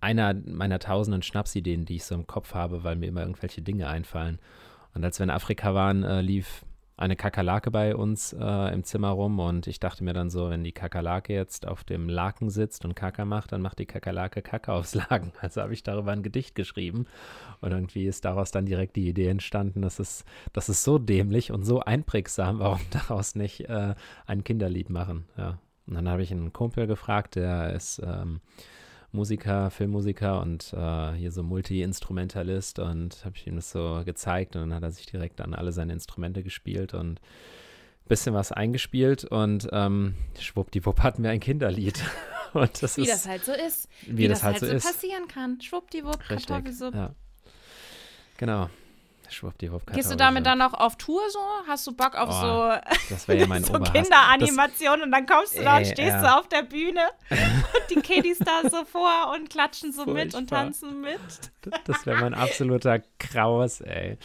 einer meiner tausenden Schnapsideen, die ich so im Kopf habe, weil mir immer irgendwelche Dinge einfallen. Und als wir in Afrika waren, äh, lief eine Kakerlake bei uns äh, im Zimmer rum und ich dachte mir dann so, wenn die Kakerlake jetzt auf dem Laken sitzt und Kaka macht, dann macht die Kakerlake Kacke aufs Laken. Also habe ich darüber ein Gedicht geschrieben und irgendwie ist daraus dann direkt die Idee entstanden, dass es, das ist so dämlich und so einprägsam, warum daraus nicht äh, ein Kinderlied machen. Ja. Und dann habe ich einen Kumpel gefragt, der ist ähm, Musiker, Filmmusiker und äh, hier so Multi-Instrumentalist und habe ich ihm das so gezeigt und dann hat er sich direkt an alle seine Instrumente gespielt und ein bisschen was eingespielt und ähm, schwuppdiwupp hatten wir ein Kinderlied. Und das Wie ist, das halt so ist. wie, das, halt so ist. passieren kann. Schwuppdiwupp, Richtig. Kartoffelsuppe. Ja. Genau. Schwuppdiwupp. Gehst du damit dann auch auf Tour so? Hast du Bock auf Oh, so, Das ja mein so Oberhass. Kinderanimation und dann kommst du da und stehst ja. du auf der Bühne und die Kiddies da so vor und klatschen so mit und tanzen mit. Das wäre mein absoluter Kraus, ey.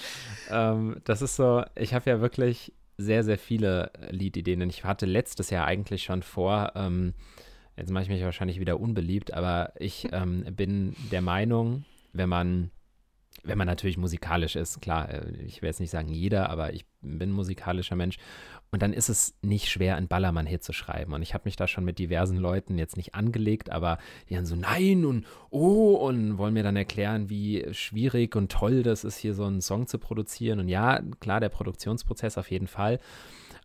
Ähm, das ist so, ich habe ja wirklich sehr, sehr viele Liedideen. Und ich hatte letztes Jahr eigentlich schon vor, ähm, jetzt mache ich mich wahrscheinlich wieder unbeliebt, aber ich ähm, bin der Meinung, wenn man, wenn man natürlich musikalisch ist, klar, äh, ich will jetzt nicht sagen jeder, aber ich bin musikalischer Mensch. Und dann ist es nicht schwer, einen Ballermann-Hit zu schreiben. Und ich habe mich da schon mit diversen Leuten jetzt nicht angelegt, aber die dann so, nein und oh, und wollen mir dann erklären, wie schwierig und toll das ist, hier so einen Song zu produzieren. Und ja, klar, der Produktionsprozess auf jeden Fall.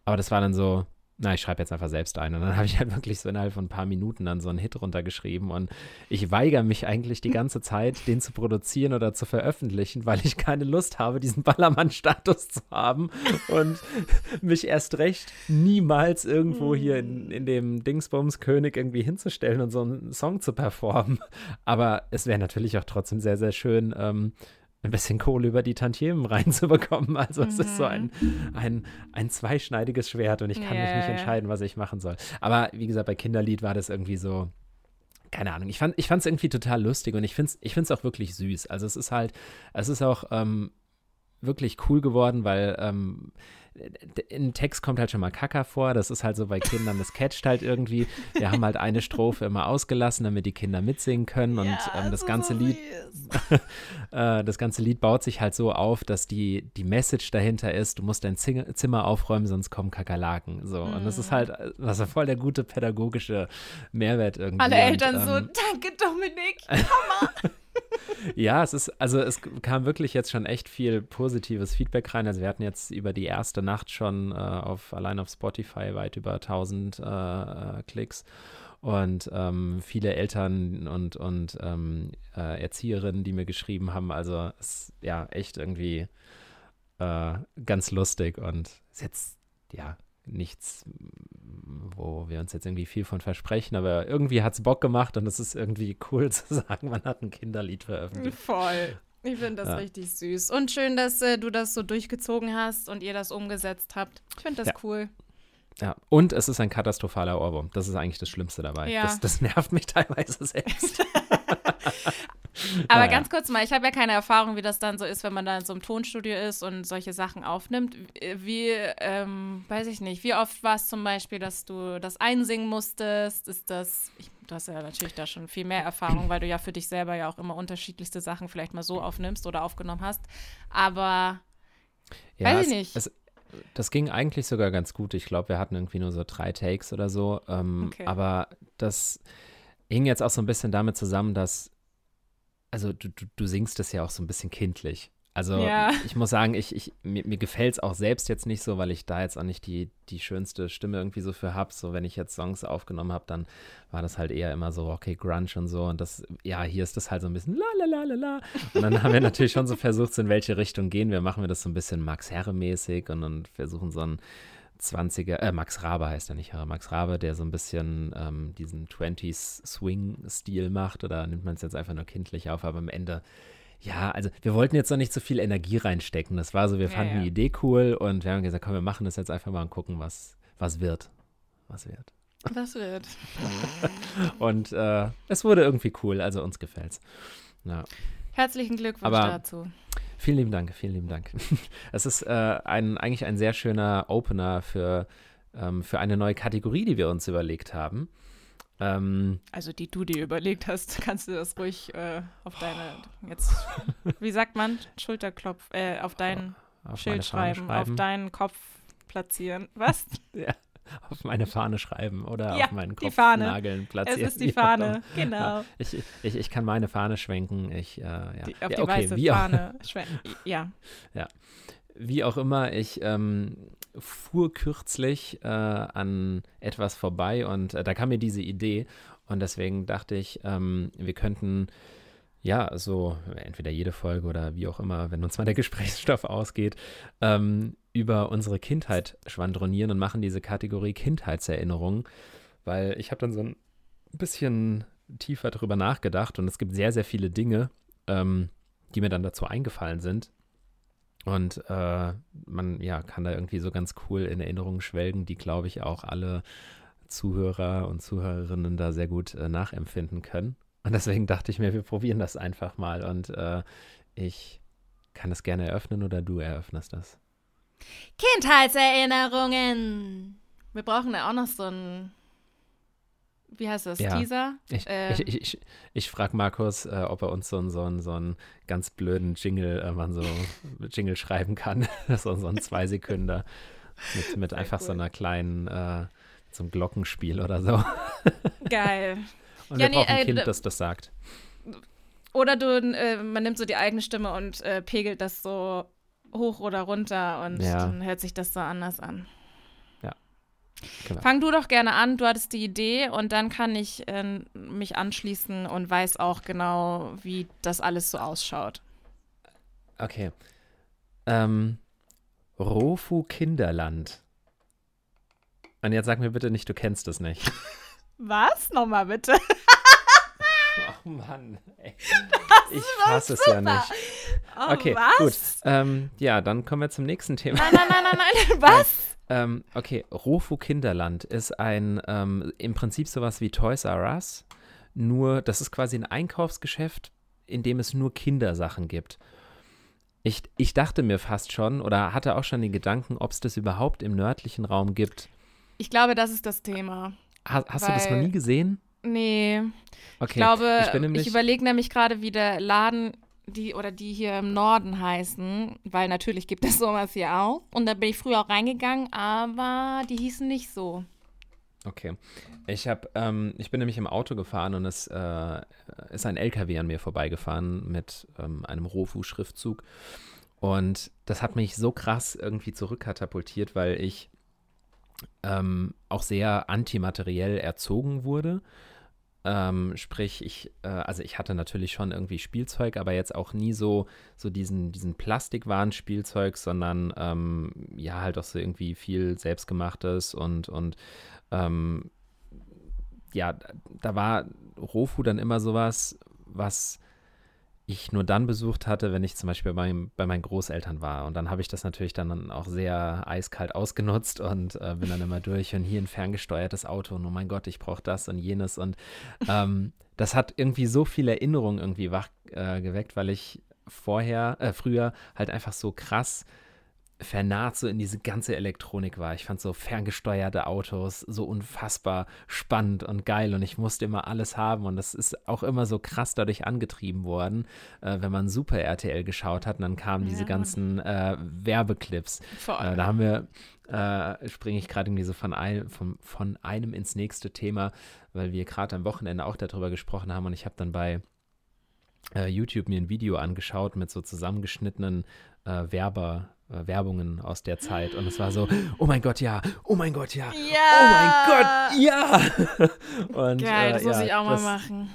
Aber das war dann so, na, ich schreibe jetzt einfach selbst ein. Und dann habe ich halt wirklich so innerhalb von ein paar Minuten dann so einen Hit runtergeschrieben. Und ich weigere mich eigentlich die ganze Zeit, den zu produzieren oder zu veröffentlichen, weil ich keine Lust habe, diesen Ballermann-Status zu haben und mich erst recht niemals irgendwo hier in, in dem Dingsbums König irgendwie hinzustellen und so einen Song zu performen. Aber es wäre natürlich auch trotzdem sehr, sehr schön, ähm, ein bisschen Kohle über die Tantiemen reinzubekommen. Also es ist so ein, ein, ein zweischneidiges Schwert und ich kann mich Ja, nicht entscheiden, was ich machen soll. Aber wie gesagt, bei Kinderlied war das irgendwie so, keine Ahnung, ich fand ich es irgendwie total lustig und ich finde es ich find's auch wirklich süß. Also es ist halt, es ist auch ähm, wirklich cool geworden, weil ähm, im Text kommt halt schon mal Kacker vor. Das ist halt so bei Kindern, das catcht halt irgendwie. Wir haben halt eine Strophe immer ausgelassen, damit die Kinder mitsingen können. Und ähm, das ganze Lied, äh, das ganze Lied baut sich halt so auf, dass die, die Message dahinter ist, du musst dein Zing Zimmer aufräumen, sonst kommen Kakerlaken. So. Und das ist halt, äh, das ist voll der gute pädagogische Mehrwert irgendwie. Alle Und, Eltern so, ähm, danke Dominik. ja, es ist, also es kam wirklich jetzt schon echt viel positives Feedback rein. Also wir hatten jetzt über die erste Nacht schon äh, auf, allein auf Spotify weit über 1000 äh, äh, Klicks. Und ähm, viele Eltern und, und ähm, äh, Erzieherinnen, die mir geschrieben haben. Also es ja echt irgendwie äh, ganz lustig und ist jetzt ja nichts, wo wir uns jetzt irgendwie viel von versprechen, aber irgendwie hat es Bock gemacht und es ist irgendwie cool zu sagen, man hat ein Kinderlied veröffentlicht. Voll. Ich finde das Ja. richtig süß. Und schön, dass äh, du das so durchgezogen hast und ihr das umgesetzt habt. Ich finde das Ja. cool. Ja, und es ist ein katastrophaler Ohrwurm. Das ist eigentlich das Schlimmste dabei. Ja. Das, das nervt mich teilweise selbst. Aber Naja. ganz kurz mal, ich habe ja keine Erfahrung, wie das dann so ist, wenn man da in so einem Tonstudio ist und solche Sachen aufnimmt. Wie, ähm, weiß ich nicht, wie oft war es zum Beispiel, dass du das einsingen musstest? Ist das, ich, du hast ja natürlich da schon viel mehr Erfahrung, weil du ja für dich selber ja auch immer unterschiedlichste Sachen vielleicht mal so aufnimmst oder aufgenommen hast. Aber Ja, Weiß ich nicht. Es, das ging eigentlich sogar ganz gut. Ich glaube, wir hatten irgendwie nur so drei Takes oder so. Ähm, Okay. Aber das hing jetzt auch so ein bisschen damit zusammen, dass, also du, du, du singst es ja auch so ein bisschen kindlich. Also Ja. ich muss sagen, ich, ich, mir, mir gefällt es auch selbst jetzt nicht so, weil ich da jetzt auch nicht die, die schönste Stimme irgendwie so für habe. So, wenn ich jetzt Songs aufgenommen habe, dann war das halt eher immer so Rocky Grunge und so. Und das, ja, hier ist das halt so ein bisschen la la la la la. Und dann haben wir natürlich schon so versucht, so in welche Richtung gehen wir. Machen wir das so ein bisschen Max Herre-mäßig und dann versuchen so ein 20er, äh, Max Rabe heißt er nicht, Max Rabe, der so ein bisschen ähm, diesen 20s Swing-Stil macht oder nimmt man es jetzt einfach nur kindlich auf, aber am Ende, ja, also wir wollten jetzt noch nicht so viel Energie reinstecken. Das war so, wir Ja, fanden ja. die Idee cool und wir haben gesagt, komm, wir machen das jetzt einfach mal und gucken, was, was wird. Was wird. das wird. Und äh, es wurde irgendwie cool, also uns gefällt's. Ja. Herzlichen Glückwunsch Aber- dazu. Vielen lieben Dank, vielen lieben Dank. Es ist äh, ein, eigentlich ein sehr schöner Opener für, ähm, für eine neue Kategorie, die wir uns überlegt haben. Ähm, Also die du dir überlegt hast, kannst du das ruhig äh, auf deine, jetzt, wie sagt man, Schulterklopf, äh, auf deinen auf Schild schreiben, schreiben. auf deinen Kopf platzieren. Was? auf meine Fahne schreiben oder Ja, auf meinen Kopf Fahne. nageln, Es platzieren. ist die Fahne, immer. genau. Ja, ich, ich, ich kann meine Fahne schwenken. Ich, äh, ja. Die, auf ja, die okay, weiße Fahne. schwen- Ja. wie auch immer, ich ähm, fuhr kürzlich äh, an etwas vorbei und äh, da kam mir diese Idee und deswegen dachte ich, ähm, wir könnten ja so entweder jede Folge oder wie auch immer, wenn uns mal der Gesprächsstoff ausgeht, ähm, über unsere Kindheit schwadronieren und machen diese Kategorie Kindheitserinnerungen, weil ich habe dann so ein bisschen tiefer drüber nachgedacht und es gibt sehr, sehr viele Dinge, ähm, die mir dann dazu eingefallen sind. Und äh, man ja, kann da irgendwie so ganz cool in Erinnerungen schwelgen, die, glaube ich, auch alle Zuhörer und Zuhörerinnen da sehr gut äh, nachempfinden können. Und deswegen dachte ich mir, wir probieren das einfach mal. Und äh, ich kann es gerne eröffnen oder du eröffnest das. Kindheitserinnerungen. Wir brauchen da auch noch so ein, wie heißt das, Ja. Teaser? Ich, Ähm. ich, ich, ich, ich frage Markus, äh, ob er uns so, einen- so, einen- so einen ganz blöden Jingle, äh, man so Jingle schreiben kann. so, so ein Zweisekünder mit, mit Sehr einfach so cool. einer kleinen, äh, so einem Glockenspiel oder so. Geil. Und Ja, wir nee, brauchen ein äh, Kind, das das sagt. Oder du, äh, man nimmt so die eigene Stimme und äh, pegelt das so hoch oder runter und Ja. dann hört sich das so anders an. Genau. Fang du doch gerne an, du hattest die Idee und dann kann ich äh, mich anschließen und weiß auch genau, wie das alles so ausschaut. Okay. Ähm, Rofu Kinderland. Und jetzt sag mir bitte nicht, du kennst es nicht. Was? Nochmal bitte. Oh Mann, ey. Ich fasse es ja nicht. Oh, Okay, was? gut. Ähm, ja, dann kommen wir zum nächsten Thema. Nein, nein, nein, nein, nein. Was? Ähm, okay, Rofu Kinderland ist ein ähm, im Prinzip sowas wie Toys R Us, nur das ist quasi ein Einkaufsgeschäft, in dem es nur Kindersachen gibt. Ich, ich dachte mir fast schon oder hatte auch schon den Gedanken, ob es das überhaupt im nördlichen Raum gibt. Ich glaube, das ist das Thema. Ha, hast du das noch Weil- nie gesehen? Nee, Okay, ich glaube, ich ich überlege nämlich gerade, wie der Laden, die oder die hier im Norden heißen, weil natürlich gibt es sowas hier auch. Und da bin ich früher auch reingegangen, aber die hießen nicht so. Okay. Ich habe, ähm, ich bin nämlich im Auto gefahren und es äh, ist ein LKW an mir vorbeigefahren mit ähm, einem Rofu-Schriftzug. Und das hat mich so krass irgendwie zurückkatapultiert, weil ich ähm, auch sehr antimateriell erzogen wurde. Ähm, sprich, ich, äh, also ich hatte natürlich schon irgendwie Spielzeug, aber jetzt auch nie so, so diesen, diesen Plastikwaren-Spielzeug, sondern ähm, ja, halt auch so irgendwie viel Selbstgemachtes und, und ähm, ja, da- war Rofu dann immer sowas, was ich nur dann besucht hatte, wenn ich zum Beispiel bei, bei meinen Großeltern war. Und dann habe ich das natürlich dann auch sehr eiskalt ausgenutzt und äh, bin dann immer durch und hier ein ferngesteuertes Auto und oh mein Gott, ich brauche das und jenes. Und ähm, das hat irgendwie so viele Erinnerungen irgendwie wach äh, geweckt, weil ich vorher, äh, früher halt einfach so krass vernarrt so in diese ganze Elektronik war. Ich fand so ferngesteuerte Autos so unfassbar spannend und geil und ich musste immer alles haben und das ist auch immer so krass dadurch angetrieben worden, äh, wenn man Super RTL geschaut hat und dann kamen diese ja. ganzen äh, Werbeclips. Äh, da haben wir, äh, springe ich gerade irgendwie so von, ein, von, von einem ins nächste Thema, weil wir gerade am Wochenende auch darüber gesprochen haben und ich habe dann bei äh, YouTube mir ein Video angeschaut mit so zusammengeschnittenen äh, Werber Werbungen aus der Zeit und es war so, oh mein Gott, ja, oh mein Gott, ja, ja. oh mein Gott, ja. und, Geil, das äh, muss ja, ich auch das, mal machen.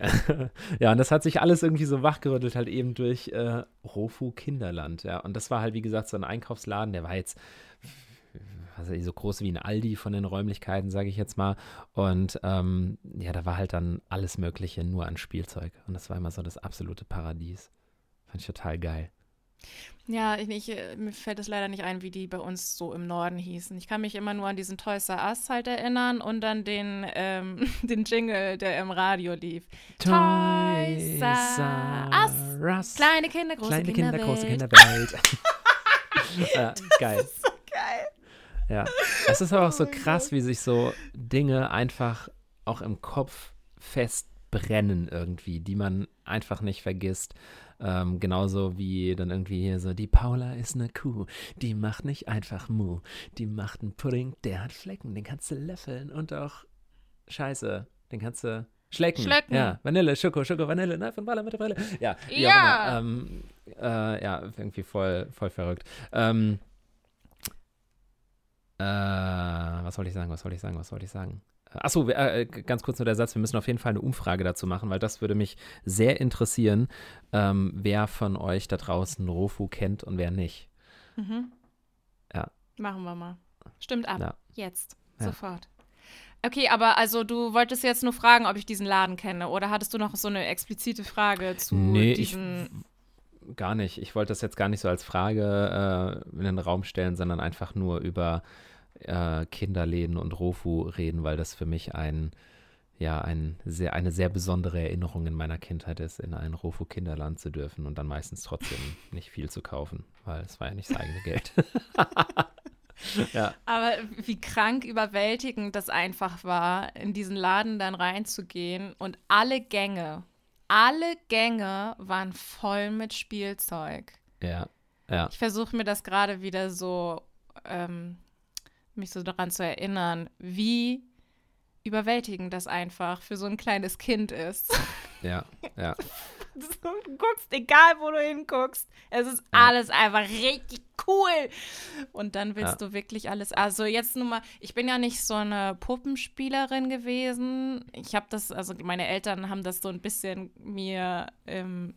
ja, und das hat sich alles irgendwie so wachgerüttelt, halt eben durch äh, Rofu Kinderland, ja. Und das war halt, wie gesagt, so ein Einkaufsladen, der war jetzt also so groß wie ein Aldi von den Räumlichkeiten, sage ich jetzt mal. Und ähm, ja, da war halt dann alles Mögliche nur an Spielzeug. Und das war immer so das absolute Paradies. Fand ich total geil. Ja, ich, ich, äh, mir fällt es leider nicht ein, wie die bei uns so im Norden hießen. Ich kann mich immer nur an diesen Toys R Us halt erinnern und an den, ähm, den Jingle, der im Radio lief. Toys R Us. Kleine Kinder, große Kleine Kinder, Kinderwelt. große Kinderwelt. ja, geil. So geil. Ja, es ist aber auch so oh krass, wie sich so Dinge einfach auch im Kopf festbrennen irgendwie, die man einfach nicht vergisst. Ähm, genauso wie dann irgendwie hier so, die Paula ist eine Kuh, die macht nicht einfach Mu, die macht einen Pudding, der hat Flecken, den kannst du löffeln und auch Scheiße, den kannst du schlecken. Schlecken. Ja, Vanille, Schoko, Schoko, Vanille, ne, von Baller mit der Brille. Ja, ja. Ähm, äh, ja, irgendwie voll, voll verrückt. Ähm, äh, was soll ich sagen, was soll ich sagen, was soll ich sagen? Achso, äh, ganz kurz nur der Satz, wir müssen auf jeden Fall eine Umfrage dazu machen, weil das würde mich sehr interessieren, ähm, wer von euch da draußen Rofu kennt und wer nicht. Mhm. Ja. Machen wir mal. Stimmt ab. Ja. Jetzt. Ja. Sofort. Okay, aber also du wolltest jetzt nur fragen, ob ich diesen Laden kenne oder hattest du noch so eine explizite Frage zu nee, diesen ich, gar nicht. Ich wollte das jetzt gar nicht so als Frage äh, in den Raum stellen, sondern einfach nur über äh, Kinderläden und Rofu reden, weil das für mich ein, ja, ein sehr, eine sehr besondere Erinnerung in meiner Kindheit ist, in ein Rofu-Kinderland zu dürfen und dann meistens trotzdem nicht viel zu kaufen, weil es war ja nicht das eigene Geld. ja. Aber wie krank überwältigend das einfach war, in diesen Laden dann reinzugehen und alle Gänge, alle Gänge waren voll mit Spielzeug. Ja, ja. Ich versuche mir das gerade wieder so ähm, mich so daran zu erinnern, wie überwältigend das einfach für so ein kleines Kind ist. Ja, ja. Du guckst, egal wo du hinguckst, es ist ja. alles einfach richtig cool. Und dann willst ja. du wirklich alles. Also jetzt nur mal, ich bin ja nicht so eine Puppenspielerin gewesen. Ich habe das, also meine Eltern haben das so ein bisschen mir ähm,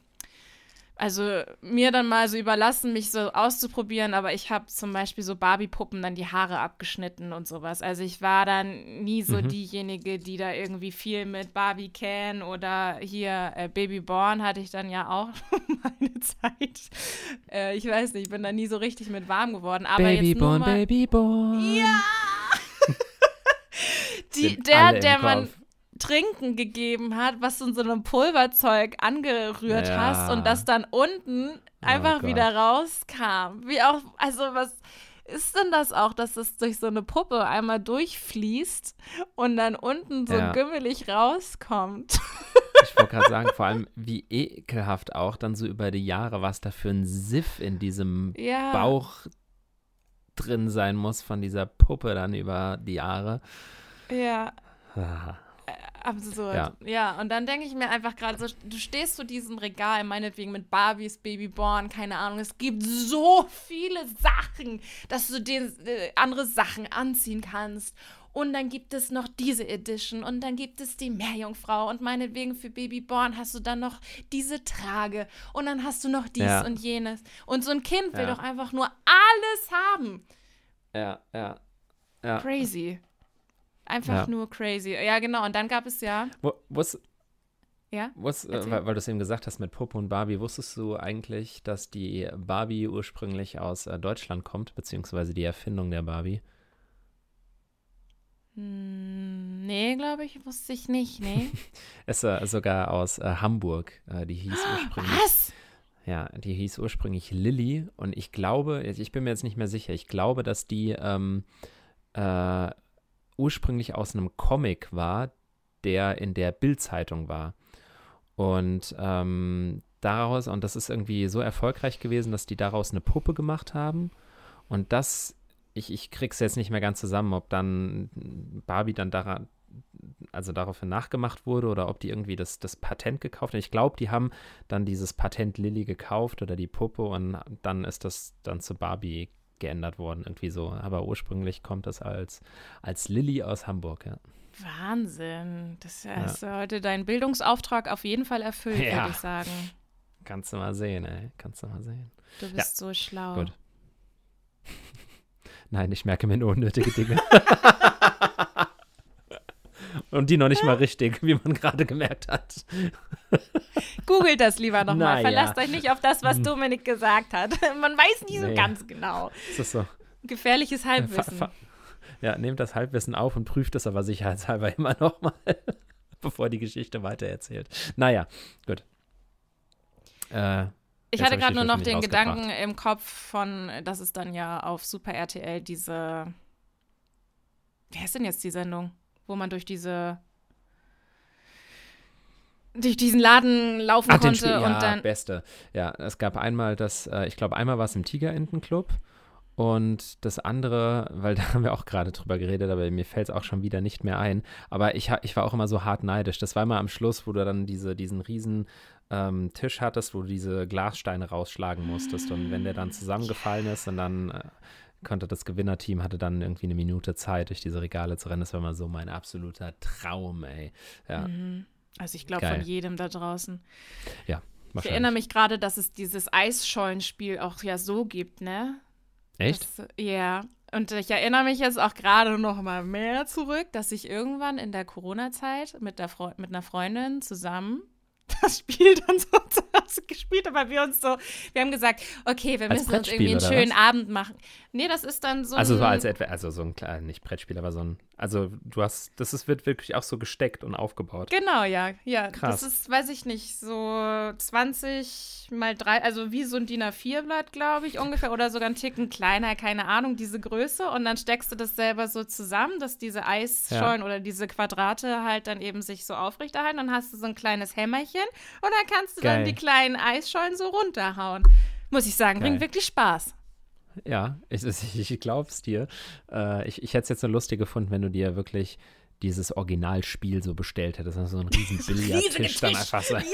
also mir dann mal so überlassen, mich so auszuprobieren, aber ich habe zum Beispiel so Barbie-Puppen dann die Haare abgeschnitten und sowas. Also ich war dann nie so mhm. diejenige, die da irgendwie viel mit Barbie Can oder hier äh, Baby Born hatte ich dann ja auch meine Zeit. Äh, ich weiß nicht, ich bin da nie so richtig mit warm geworden. Aber Baby jetzt Born, mal, Baby Born. Ja! die, der, der man Trinken gegeben hat, was du in so einem Pulverzeug angerührt ja. hast und das dann unten oh einfach oh wieder rauskam. Wie auch, also was ist denn das auch, dass es durch so eine Puppe einmal durchfließt und dann unten so ja. gümmelig rauskommt? Ich wollte gerade sagen, vor allem wie ekelhaft auch dann so über die Jahre, was da für ein Siff in diesem ja. Bauch drin sein muss von dieser Puppe dann über die Jahre. Ja. Absurd. Ja. ja, und dann denke ich mir einfach gerade so, du stehst zu diesem Regal, meinetwegen mit Barbies, Babyborn, keine Ahnung, es gibt so viele Sachen, dass du dir äh, andere Sachen anziehen kannst. Und dann gibt es noch diese Edition und dann gibt es die Meerjungfrau und meinetwegen für Babyborn hast du dann noch diese Trage und dann hast du noch dies ja. und jenes. Und so ein Kind will ja. doch einfach nur alles haben. Ja, ja. ja. Crazy. Einfach ja. nur crazy. Ja, genau. Und dann gab es ja. Wo, was, Ja? Wusst, äh, weil, weil du es eben gesagt hast mit Popo und Barbie, wusstest du eigentlich, dass die Barbie ursprünglich aus äh, Deutschland kommt, beziehungsweise die Erfindung der Barbie? Hm, nee, glaube ich, wusste ich nicht. Nee. Ist äh, sogar aus äh, Hamburg. Äh, die hieß ursprünglich. Was? Ja, die hieß ursprünglich Lilly und ich glaube, ich bin mir jetzt nicht mehr sicher, ich glaube, dass die ähm, äh, ursprünglich aus einem Comic war, der in der Bild-Zeitung war. Und ähm, daraus, und das ist irgendwie so erfolgreich gewesen, dass die daraus eine Puppe gemacht haben. Und das, ich, ich krieg's jetzt nicht mehr ganz zusammen, ob dann Barbie dann daran, also daraufhin nachgemacht wurde oder ob die irgendwie das, das Patent gekauft haben. Ich glaube, die haben dann dieses Patent Lilly gekauft oder die Puppe und dann ist das dann zu Barbie geändert worden, irgendwie so. Aber ursprünglich kommt das als, als Lilly aus Hamburg, ja. Wahnsinn. Das ist heute dein Bildungsauftrag auf jeden Fall erfüllt, Ja. würde ich sagen. Kannst du mal sehen, ey. Kannst du mal sehen. Du bist so schlau. Gut. Nein, ich merke mir nur unnötige Dinge. Und die noch nicht mal richtig, wie man gerade gemerkt hat. Googelt das lieber nochmal. Verlasst euch nicht auf das, was Hm. Dominik gesagt hat. Man weiß nie so Nee. ganz genau. Ist das so? Gefährliches Halbwissen. fa ja, nehmt das Halbwissen auf und prüft es aber sicherheitshalber immer nochmal, bevor die Geschichte weitererzählt. Naja, gut. Äh, Ich hatte gerade nur noch den Gedanken im Kopf von, dass es dann ja auf Super RTL diese. Wie heißt denn jetzt die Sendung? Wo man durch diese. durch diesen Laden laufen Ach, konnte Spiel, ja, und dann. beste. Ja, es gab einmal das, äh, ich glaube, einmal war es im Tigerentenclub und das andere, weil da haben wir auch gerade drüber geredet, aber mir fällt es auch schon wieder nicht mehr ein. Aber ich, ich war auch immer so hart neidisch. Das war immer am Schluss, wo du dann diese, diesen riesen ähm, Tisch hattest, wo du diese Glassteine rausschlagen musstest. Und wenn der dann zusammengefallen ist und dann äh, konnte das Gewinnerteam, hatte dann irgendwie eine Minute Zeit, durch diese Regale zu rennen. Das war immer so mein absoluter Traum, ey. Ja, Mhm. Also ich glaube von jedem da draußen. Ich wahrscheinlich. erinnere mich gerade, dass es dieses Eisschollenspiel auch ja so gibt, ne? Echt? Das, ja. Und ich erinnere mich jetzt auch gerade noch mal mehr zurück, dass ich irgendwann in der Corona-Zeit mit, der mit einer Freundin zusammen das Spiel dann so Hause gespielt weil wir uns so, wir haben gesagt, okay, wir Als müssen uns irgendwie einen schönen was? Abend machen. Nee, das ist dann so Also so als etwa, also so ein kleiner, nicht Brettspiel, aber so ein, also du hast, das ist, wird wirklich auch so gesteckt und aufgebaut. Genau, ja. Ja, Krass. das ist, weiß ich nicht, so 20 mal 3, also wie so ein DIN A4-Blatt, glaube ich, ungefähr, oder sogar ein Ticken kleiner, keine Ahnung, diese Größe. Und dann steckst du das selber so zusammen, dass diese Eisschollen oder diese Quadrate halt dann eben sich so aufrechterhalten. Dann hast du so ein kleines Hämmerchen und dann kannst du dann Geil. die kleinen Eisschollen so runterhauen. Muss ich sagen, bringt wirklich Spaß. Ja, ich, ich, ich glaub's dir. Äh, ich ich hätte es jetzt so lustig gefunden, wenn du dir wirklich dieses Originalspiel so bestellt hättest. Also so ein riesen Billardtisch dann einfach so.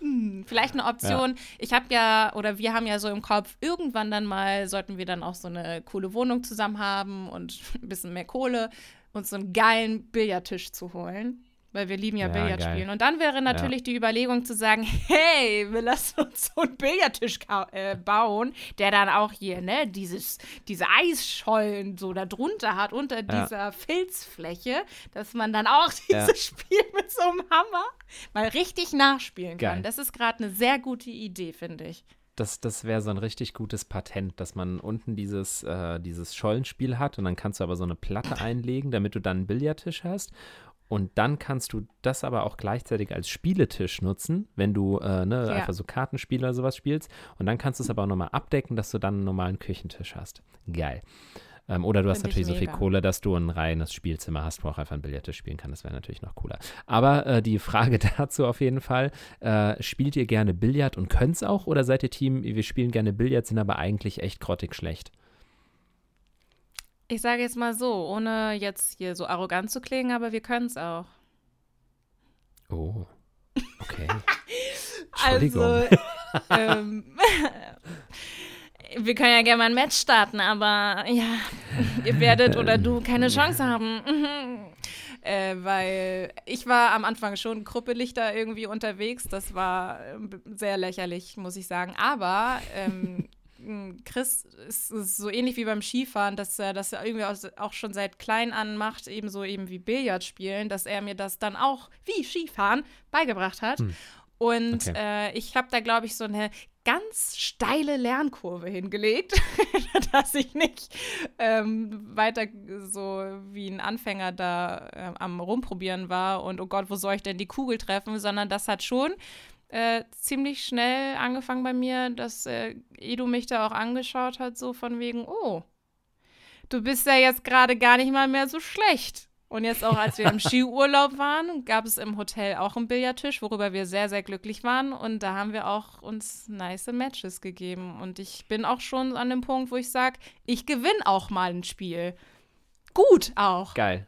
Hm, vielleicht eine Option. Ich habe ja, oder wir haben ja so im Kopf, irgendwann dann mal sollten wir dann auch so eine coole Wohnung zusammen haben und ein bisschen mehr Kohle, uns so einen geilen Billardtisch zu holen. Weil wir lieben ja, Ja, Billard geil. spielen. Und dann wäre natürlich die Überlegung zu sagen, hey, wir lassen uns so einen Billardtisch äh, bauen, der dann auch hier, ne, dieses, diese Eisschollen so da drunter hat, unter Ja. dieser Filzfläche, dass man dann auch Ja. dieses Spiel mit so einem Hammer mal richtig nachspielen Geil. kann. Das ist gerade eine sehr gute Idee, finde ich. Das, das wäre so ein richtig gutes Patent, dass man unten dieses, äh, dieses Schollenspiel hat und dann kannst du aber so eine Platte einlegen, damit du dann einen Billardtisch hast. Und dann kannst du das aber auch gleichzeitig als Spieletisch nutzen, wenn du äh, ne, Ja. einfach so Kartenspiele oder sowas spielst. Und dann kannst du es aber auch nochmal abdecken, dass du dann einen normalen Küchentisch hast. Geil. Ähm, oder du hast Find ich natürlich so viel. Kohle, dass du ein reines Spielzimmer hast, wo auch einfach ein Billardtisch spielen kann. Das wäre natürlich noch cooler. Aber äh, die Frage dazu auf jeden Fall: äh, Spielt ihr gerne Billard und könnt es auch? Oder seid ihr Team, wir spielen gerne Billard, sind aber eigentlich echt grottig schlecht? Ich sage jetzt mal so, ohne jetzt hier so arrogant zu klingen, aber wir können es auch. Oh. Okay. Also, ähm, wir können ja gerne mal ein Match starten, aber ja, ihr werdet oder du keine Chance haben. Äh, weil ich war am Anfang schon kruppelig da irgendwie unterwegs. Das war ähm, sehr lächerlich, muss ich sagen. Aber ähm, Chris ist, ist, so ähnlich wie beim Skifahren, dass er das irgendwie auch schon seit klein an macht, ebenso eben wie Billard spielen, dass er mir das dann auch wie Skifahren beigebracht hat. Hm. Und okay. äh, ich habe da, glaube ich, so eine ganz steile Lernkurve hingelegt, dass ich nicht ähm, weiter so wie ein Anfänger da äh, am Rumprobieren war und oh Gott, wo soll ich denn die Kugel treffen, sondern das hat schon äh, ziemlich schnell angefangen bei mir, dass äh, Edu mich da auch angeschaut hat, so von wegen, oh, du bist ja jetzt gerade gar nicht mal mehr so schlecht. Und jetzt auch, als wir im Skiurlaub waren, gab es im Hotel auch einen Billardtisch, worüber wir sehr, sehr glücklich waren. Und da haben wir auch uns nice Matches gegeben. Und ich bin auch schon an dem Punkt, wo ich sage, ich gewinne auch mal ein Spiel. Gut auch. Geil.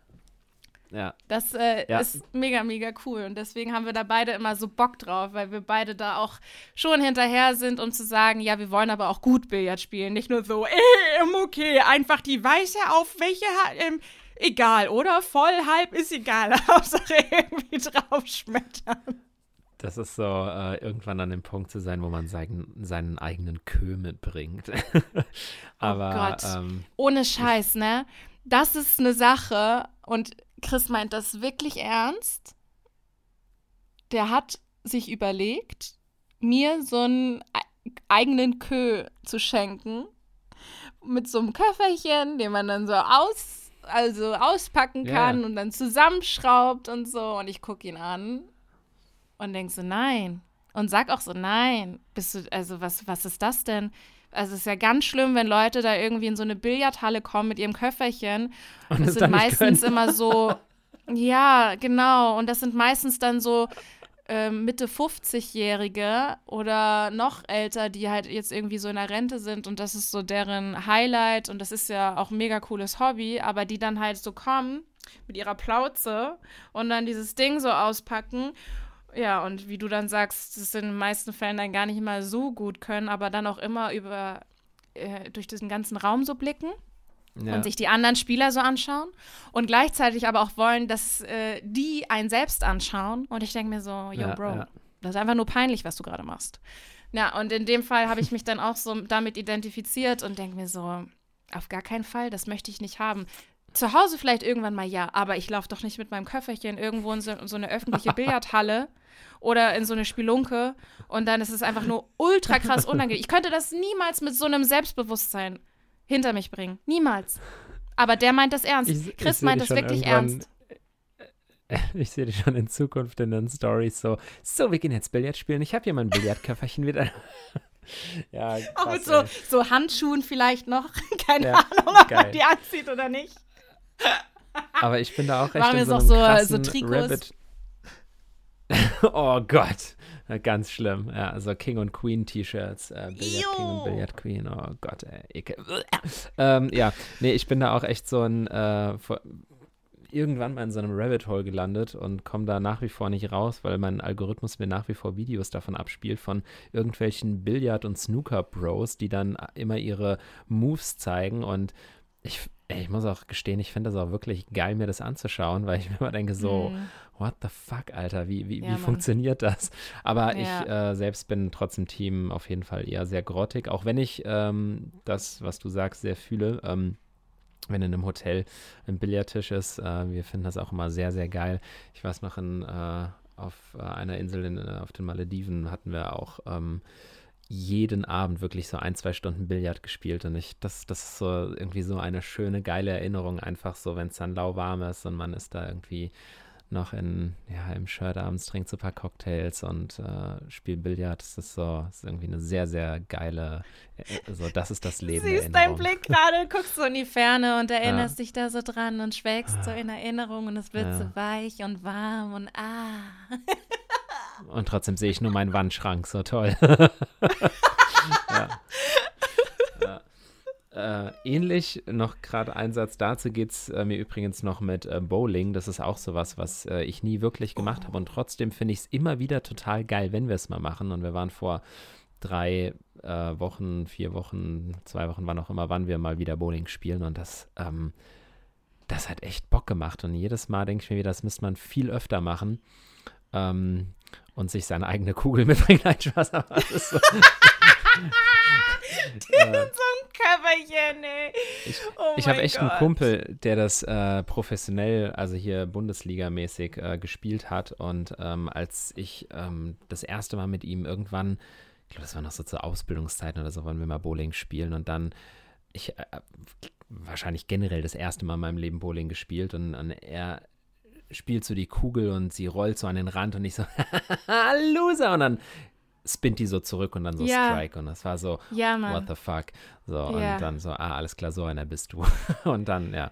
Ja. Das äh, ja. ist mega, mega cool. Und deswegen haben wir da beide immer so Bock drauf, weil wir beide da auch schon hinterher sind, um zu sagen, ja, wir wollen aber auch gut Billard spielen. Nicht nur so, ähm, okay, einfach die Weiße auf welche, ähm, egal, oder? Voll, halb ist egal. Hauptsache irgendwie draufschmettern. Das ist so, äh, irgendwann an dem Punkt zu sein, wo man seinen, seinen eigenen Kö mitbringt. Aber, oh Gott. Ähm, Ohne Scheiß, ne? Das ist eine Sache und Chris meint das wirklich ernst. Der hat sich überlegt, mir so einen eigenen Kö zu schenken. Mit so einem Köfferchen, den man dann so aus also auspacken kann yeah. und dann zusammenschraubt und so. Und ich gucke ihn an und denke so, nein. Und sag auch so, nein. Bist du, also was, was ist das denn? Also es ist ja ganz schlimm, wenn Leute da irgendwie in so eine Billardhalle kommen mit ihrem Köfferchen. Und, und das sind meistens immer so, ja, genau. Und das sind meistens dann so ähm, Mitte 50-Jährige oder noch älter, die halt jetzt irgendwie so in der Rente sind und das ist so deren Highlight und das ist ja auch ein mega cooles Hobby, aber die dann halt so kommen mit ihrer Plauze und dann dieses Ding so auspacken. Ja, und wie du dann sagst, das in den meisten Fällen dann gar nicht mal so gut können, aber dann auch immer über äh, durch diesen ganzen Raum so blicken ja. und sich die anderen Spieler so anschauen und gleichzeitig aber auch wollen, dass äh, die einen selbst anschauen. Und ich denke mir so, yo, ja, Bro, ja. das ist einfach nur peinlich, was du gerade machst. Ja, und in dem Fall habe ich mich dann auch so damit identifiziert und denke mir so, auf gar keinen Fall, das möchte ich nicht haben. Zu Hause vielleicht irgendwann mal ja, aber ich laufe doch nicht mit meinem Köfferchen irgendwo in so, in so eine öffentliche Billardhalle oder in so eine Spelunke und dann ist es einfach nur ultra krass unangenehm. Ich könnte das niemals mit so einem Selbstbewusstsein hinter mich bringen. Niemals. Aber der meint das ernst. Ich, Chris ich meint das wirklich ernst. Ich sehe dich schon in Zukunft in den Stories so, so, wir gehen jetzt Billard spielen. Ich habe hier mein Billardköfferchen wieder. ja, krass, Auch mit so, so, Handschuhen vielleicht noch. Keine ja, Ahnung, ob geil. man die anzieht oder nicht. Aber ich bin da auch echt Machen in so, so, so Trikots. Rabbit. oh Gott. Ganz schlimm. Ja, also King und Queen T-Shirts. Äh, Billard King und Billard Queen. Oh Gott, ey, ekel. ähm, ja, nee, ich bin da auch echt so ein, äh, irgendwann mal in so einem Rabbit Hole gelandet und komme da nach wie vor nicht raus, weil mein Algorithmus mir nach wie vor Videos davon abspielt, von irgendwelchen Billard- und Snooker-Bros, die dann immer ihre Moves zeigen und ich, ey, ich muss auch gestehen, ich finde das auch wirklich geil, mir das anzuschauen, weil ich mir immer denke, so, mm. what the fuck, Alter, wie, wie, ja, wie funktioniert das? Aber ja. ich äh, selbst bin trotzdem Team auf jeden Fall eher sehr grottig, auch wenn ich ähm, das, was du sagst, sehr fühle. Ähm, wenn in einem Hotel ein Billardtisch ist, äh, wir finden das auch immer sehr, sehr geil. Ich weiß noch, in, äh, auf äh, einer Insel in, äh, auf den Malediven hatten wir auch ähm, jeden Abend wirklich so ein, zwei Stunden Billard gespielt und ich, das, das ist so irgendwie so eine schöne, geile Erinnerung, einfach so, wenn es dann lauwarm ist und man ist da irgendwie noch in, ja, im Shirt abends, trinkt so ein paar Cocktails und äh, spielt Billard. Das ist so, das ist irgendwie eine sehr, sehr geile, äh, so, das ist das Leben. Siehst deinen Blick gerade, guckst so in die Ferne und erinnerst ja. dich da so dran und schwelgst so in Erinnerung und es wird ja. so weich und warm und ah. Und trotzdem sehe ich nur meinen Wandschrank, so toll. ja. Äh, ähnlich, noch gerade ein Satz dazu geht es äh, mir übrigens noch mit äh, Bowling. Das ist auch sowas, was äh, ich nie wirklich gemacht oh. habe. Und trotzdem finde ich es immer wieder total geil, wenn wir es mal machen. Und wir waren vor drei äh, Wochen, vier Wochen, zwei Wochen, wann auch immer, wann wir mal wieder Bowling spielen. Und das, ähm, das hat echt Bock gemacht. Und jedes Mal denke ich mir wieder, das müsste man viel öfter machen. Ähm, und sich seine eigene Kugel mitbringen. Nein, Spaß, aber das ist so. äh, so ein Körperchen, ey. ich Oh ich habe echt Gott. einen Kumpel, der das äh, professionell, also hier Bundesliga-mäßig äh, gespielt hat. Und ähm, als ich ähm, das erste Mal mit ihm irgendwann, ich glaube, das war noch so zur Ausbildungszeiten oder so, wollen wir mal Bowling spielen. Und dann, ich äh, wahrscheinlich generell das erste Mal in meinem Leben Bowling gespielt. Und, und er spielt so die Kugel und sie rollt so an den Rand und ich so, Loser. Und dann spinnt die so zurück und dann so Ja. Strike. Und das war so, Ja, what the fuck. So, Ja. und dann so, ah, alles klar, so einer bist du. Und dann, ja,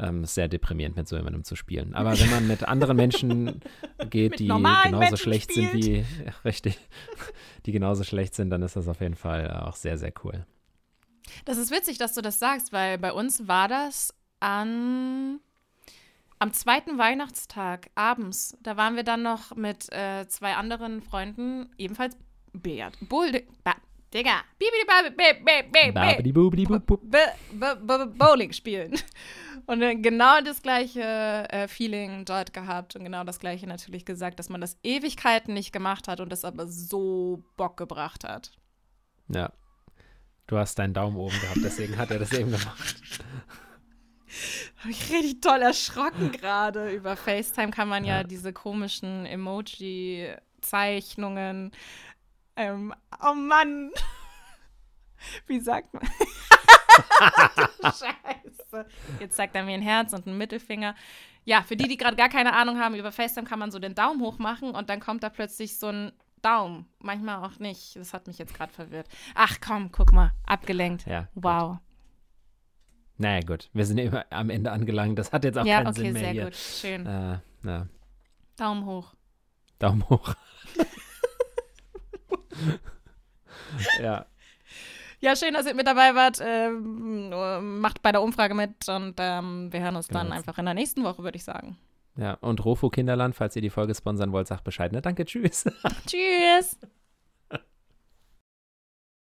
ähm, ist sehr deprimierend, mit so jemandem zu spielen. Aber wenn man mit anderen Menschen geht, die genauso Menschen schlecht sind spielt. wie, ja, richtig, die genauso schlecht sind, dann ist das auf jeden Fall auch sehr, sehr cool. Das ist witzig, dass du das sagst, weil bei uns war das an am zweiten Weihnachtstag abends. Da waren wir dann noch mit äh, zwei anderen Freunden ebenfalls Billard. Bull, ba, Digga. Bowling spielen. Und äh, genau das gleiche äh, Feeling dort gehabt und genau das gleiche natürlich gesagt, dass man das Ewigkeiten nicht gemacht hat und das aber so Bock gebracht hat. Ja. Du hast deinen Daumen oben gehabt, deswegen hat er das eben gemacht. Hab ich richtig toll erschrocken gerade. Über FaceTime kann man ja, Ja. diese komischen Emoji-Zeichnungen. Ähm, oh Mann. Wie sagt man? Scheiße. Jetzt zeigt er mir ein Herz und einen Mittelfinger. Ja, für die, die gerade gar keine Ahnung haben, über FaceTime kann man so den Daumen hoch machen und dann kommt da plötzlich so ein Daumen. Manchmal auch nicht. Das hat mich jetzt gerade verwirrt. Ach komm, guck mal. Abgelenkt. Ja. gut. Naja, gut. Wir sind immer am Ende angelangt. Das hat jetzt auch Ja, keinen okay, Sinn mehr sehr hier. gut. Schön. Äh, na, Daumen hoch. Daumen hoch. ja. Ja, schön, dass ihr mit dabei wart. Ähm, macht bei der Umfrage mit und ähm, wir hören uns dann Genau. einfach in der nächsten Woche, würde ich sagen. Ja, und Rofo Kinderland, falls ihr die Folge sponsern wollt, sagt Bescheid. Ne? Danke, tschüss. Tschüss.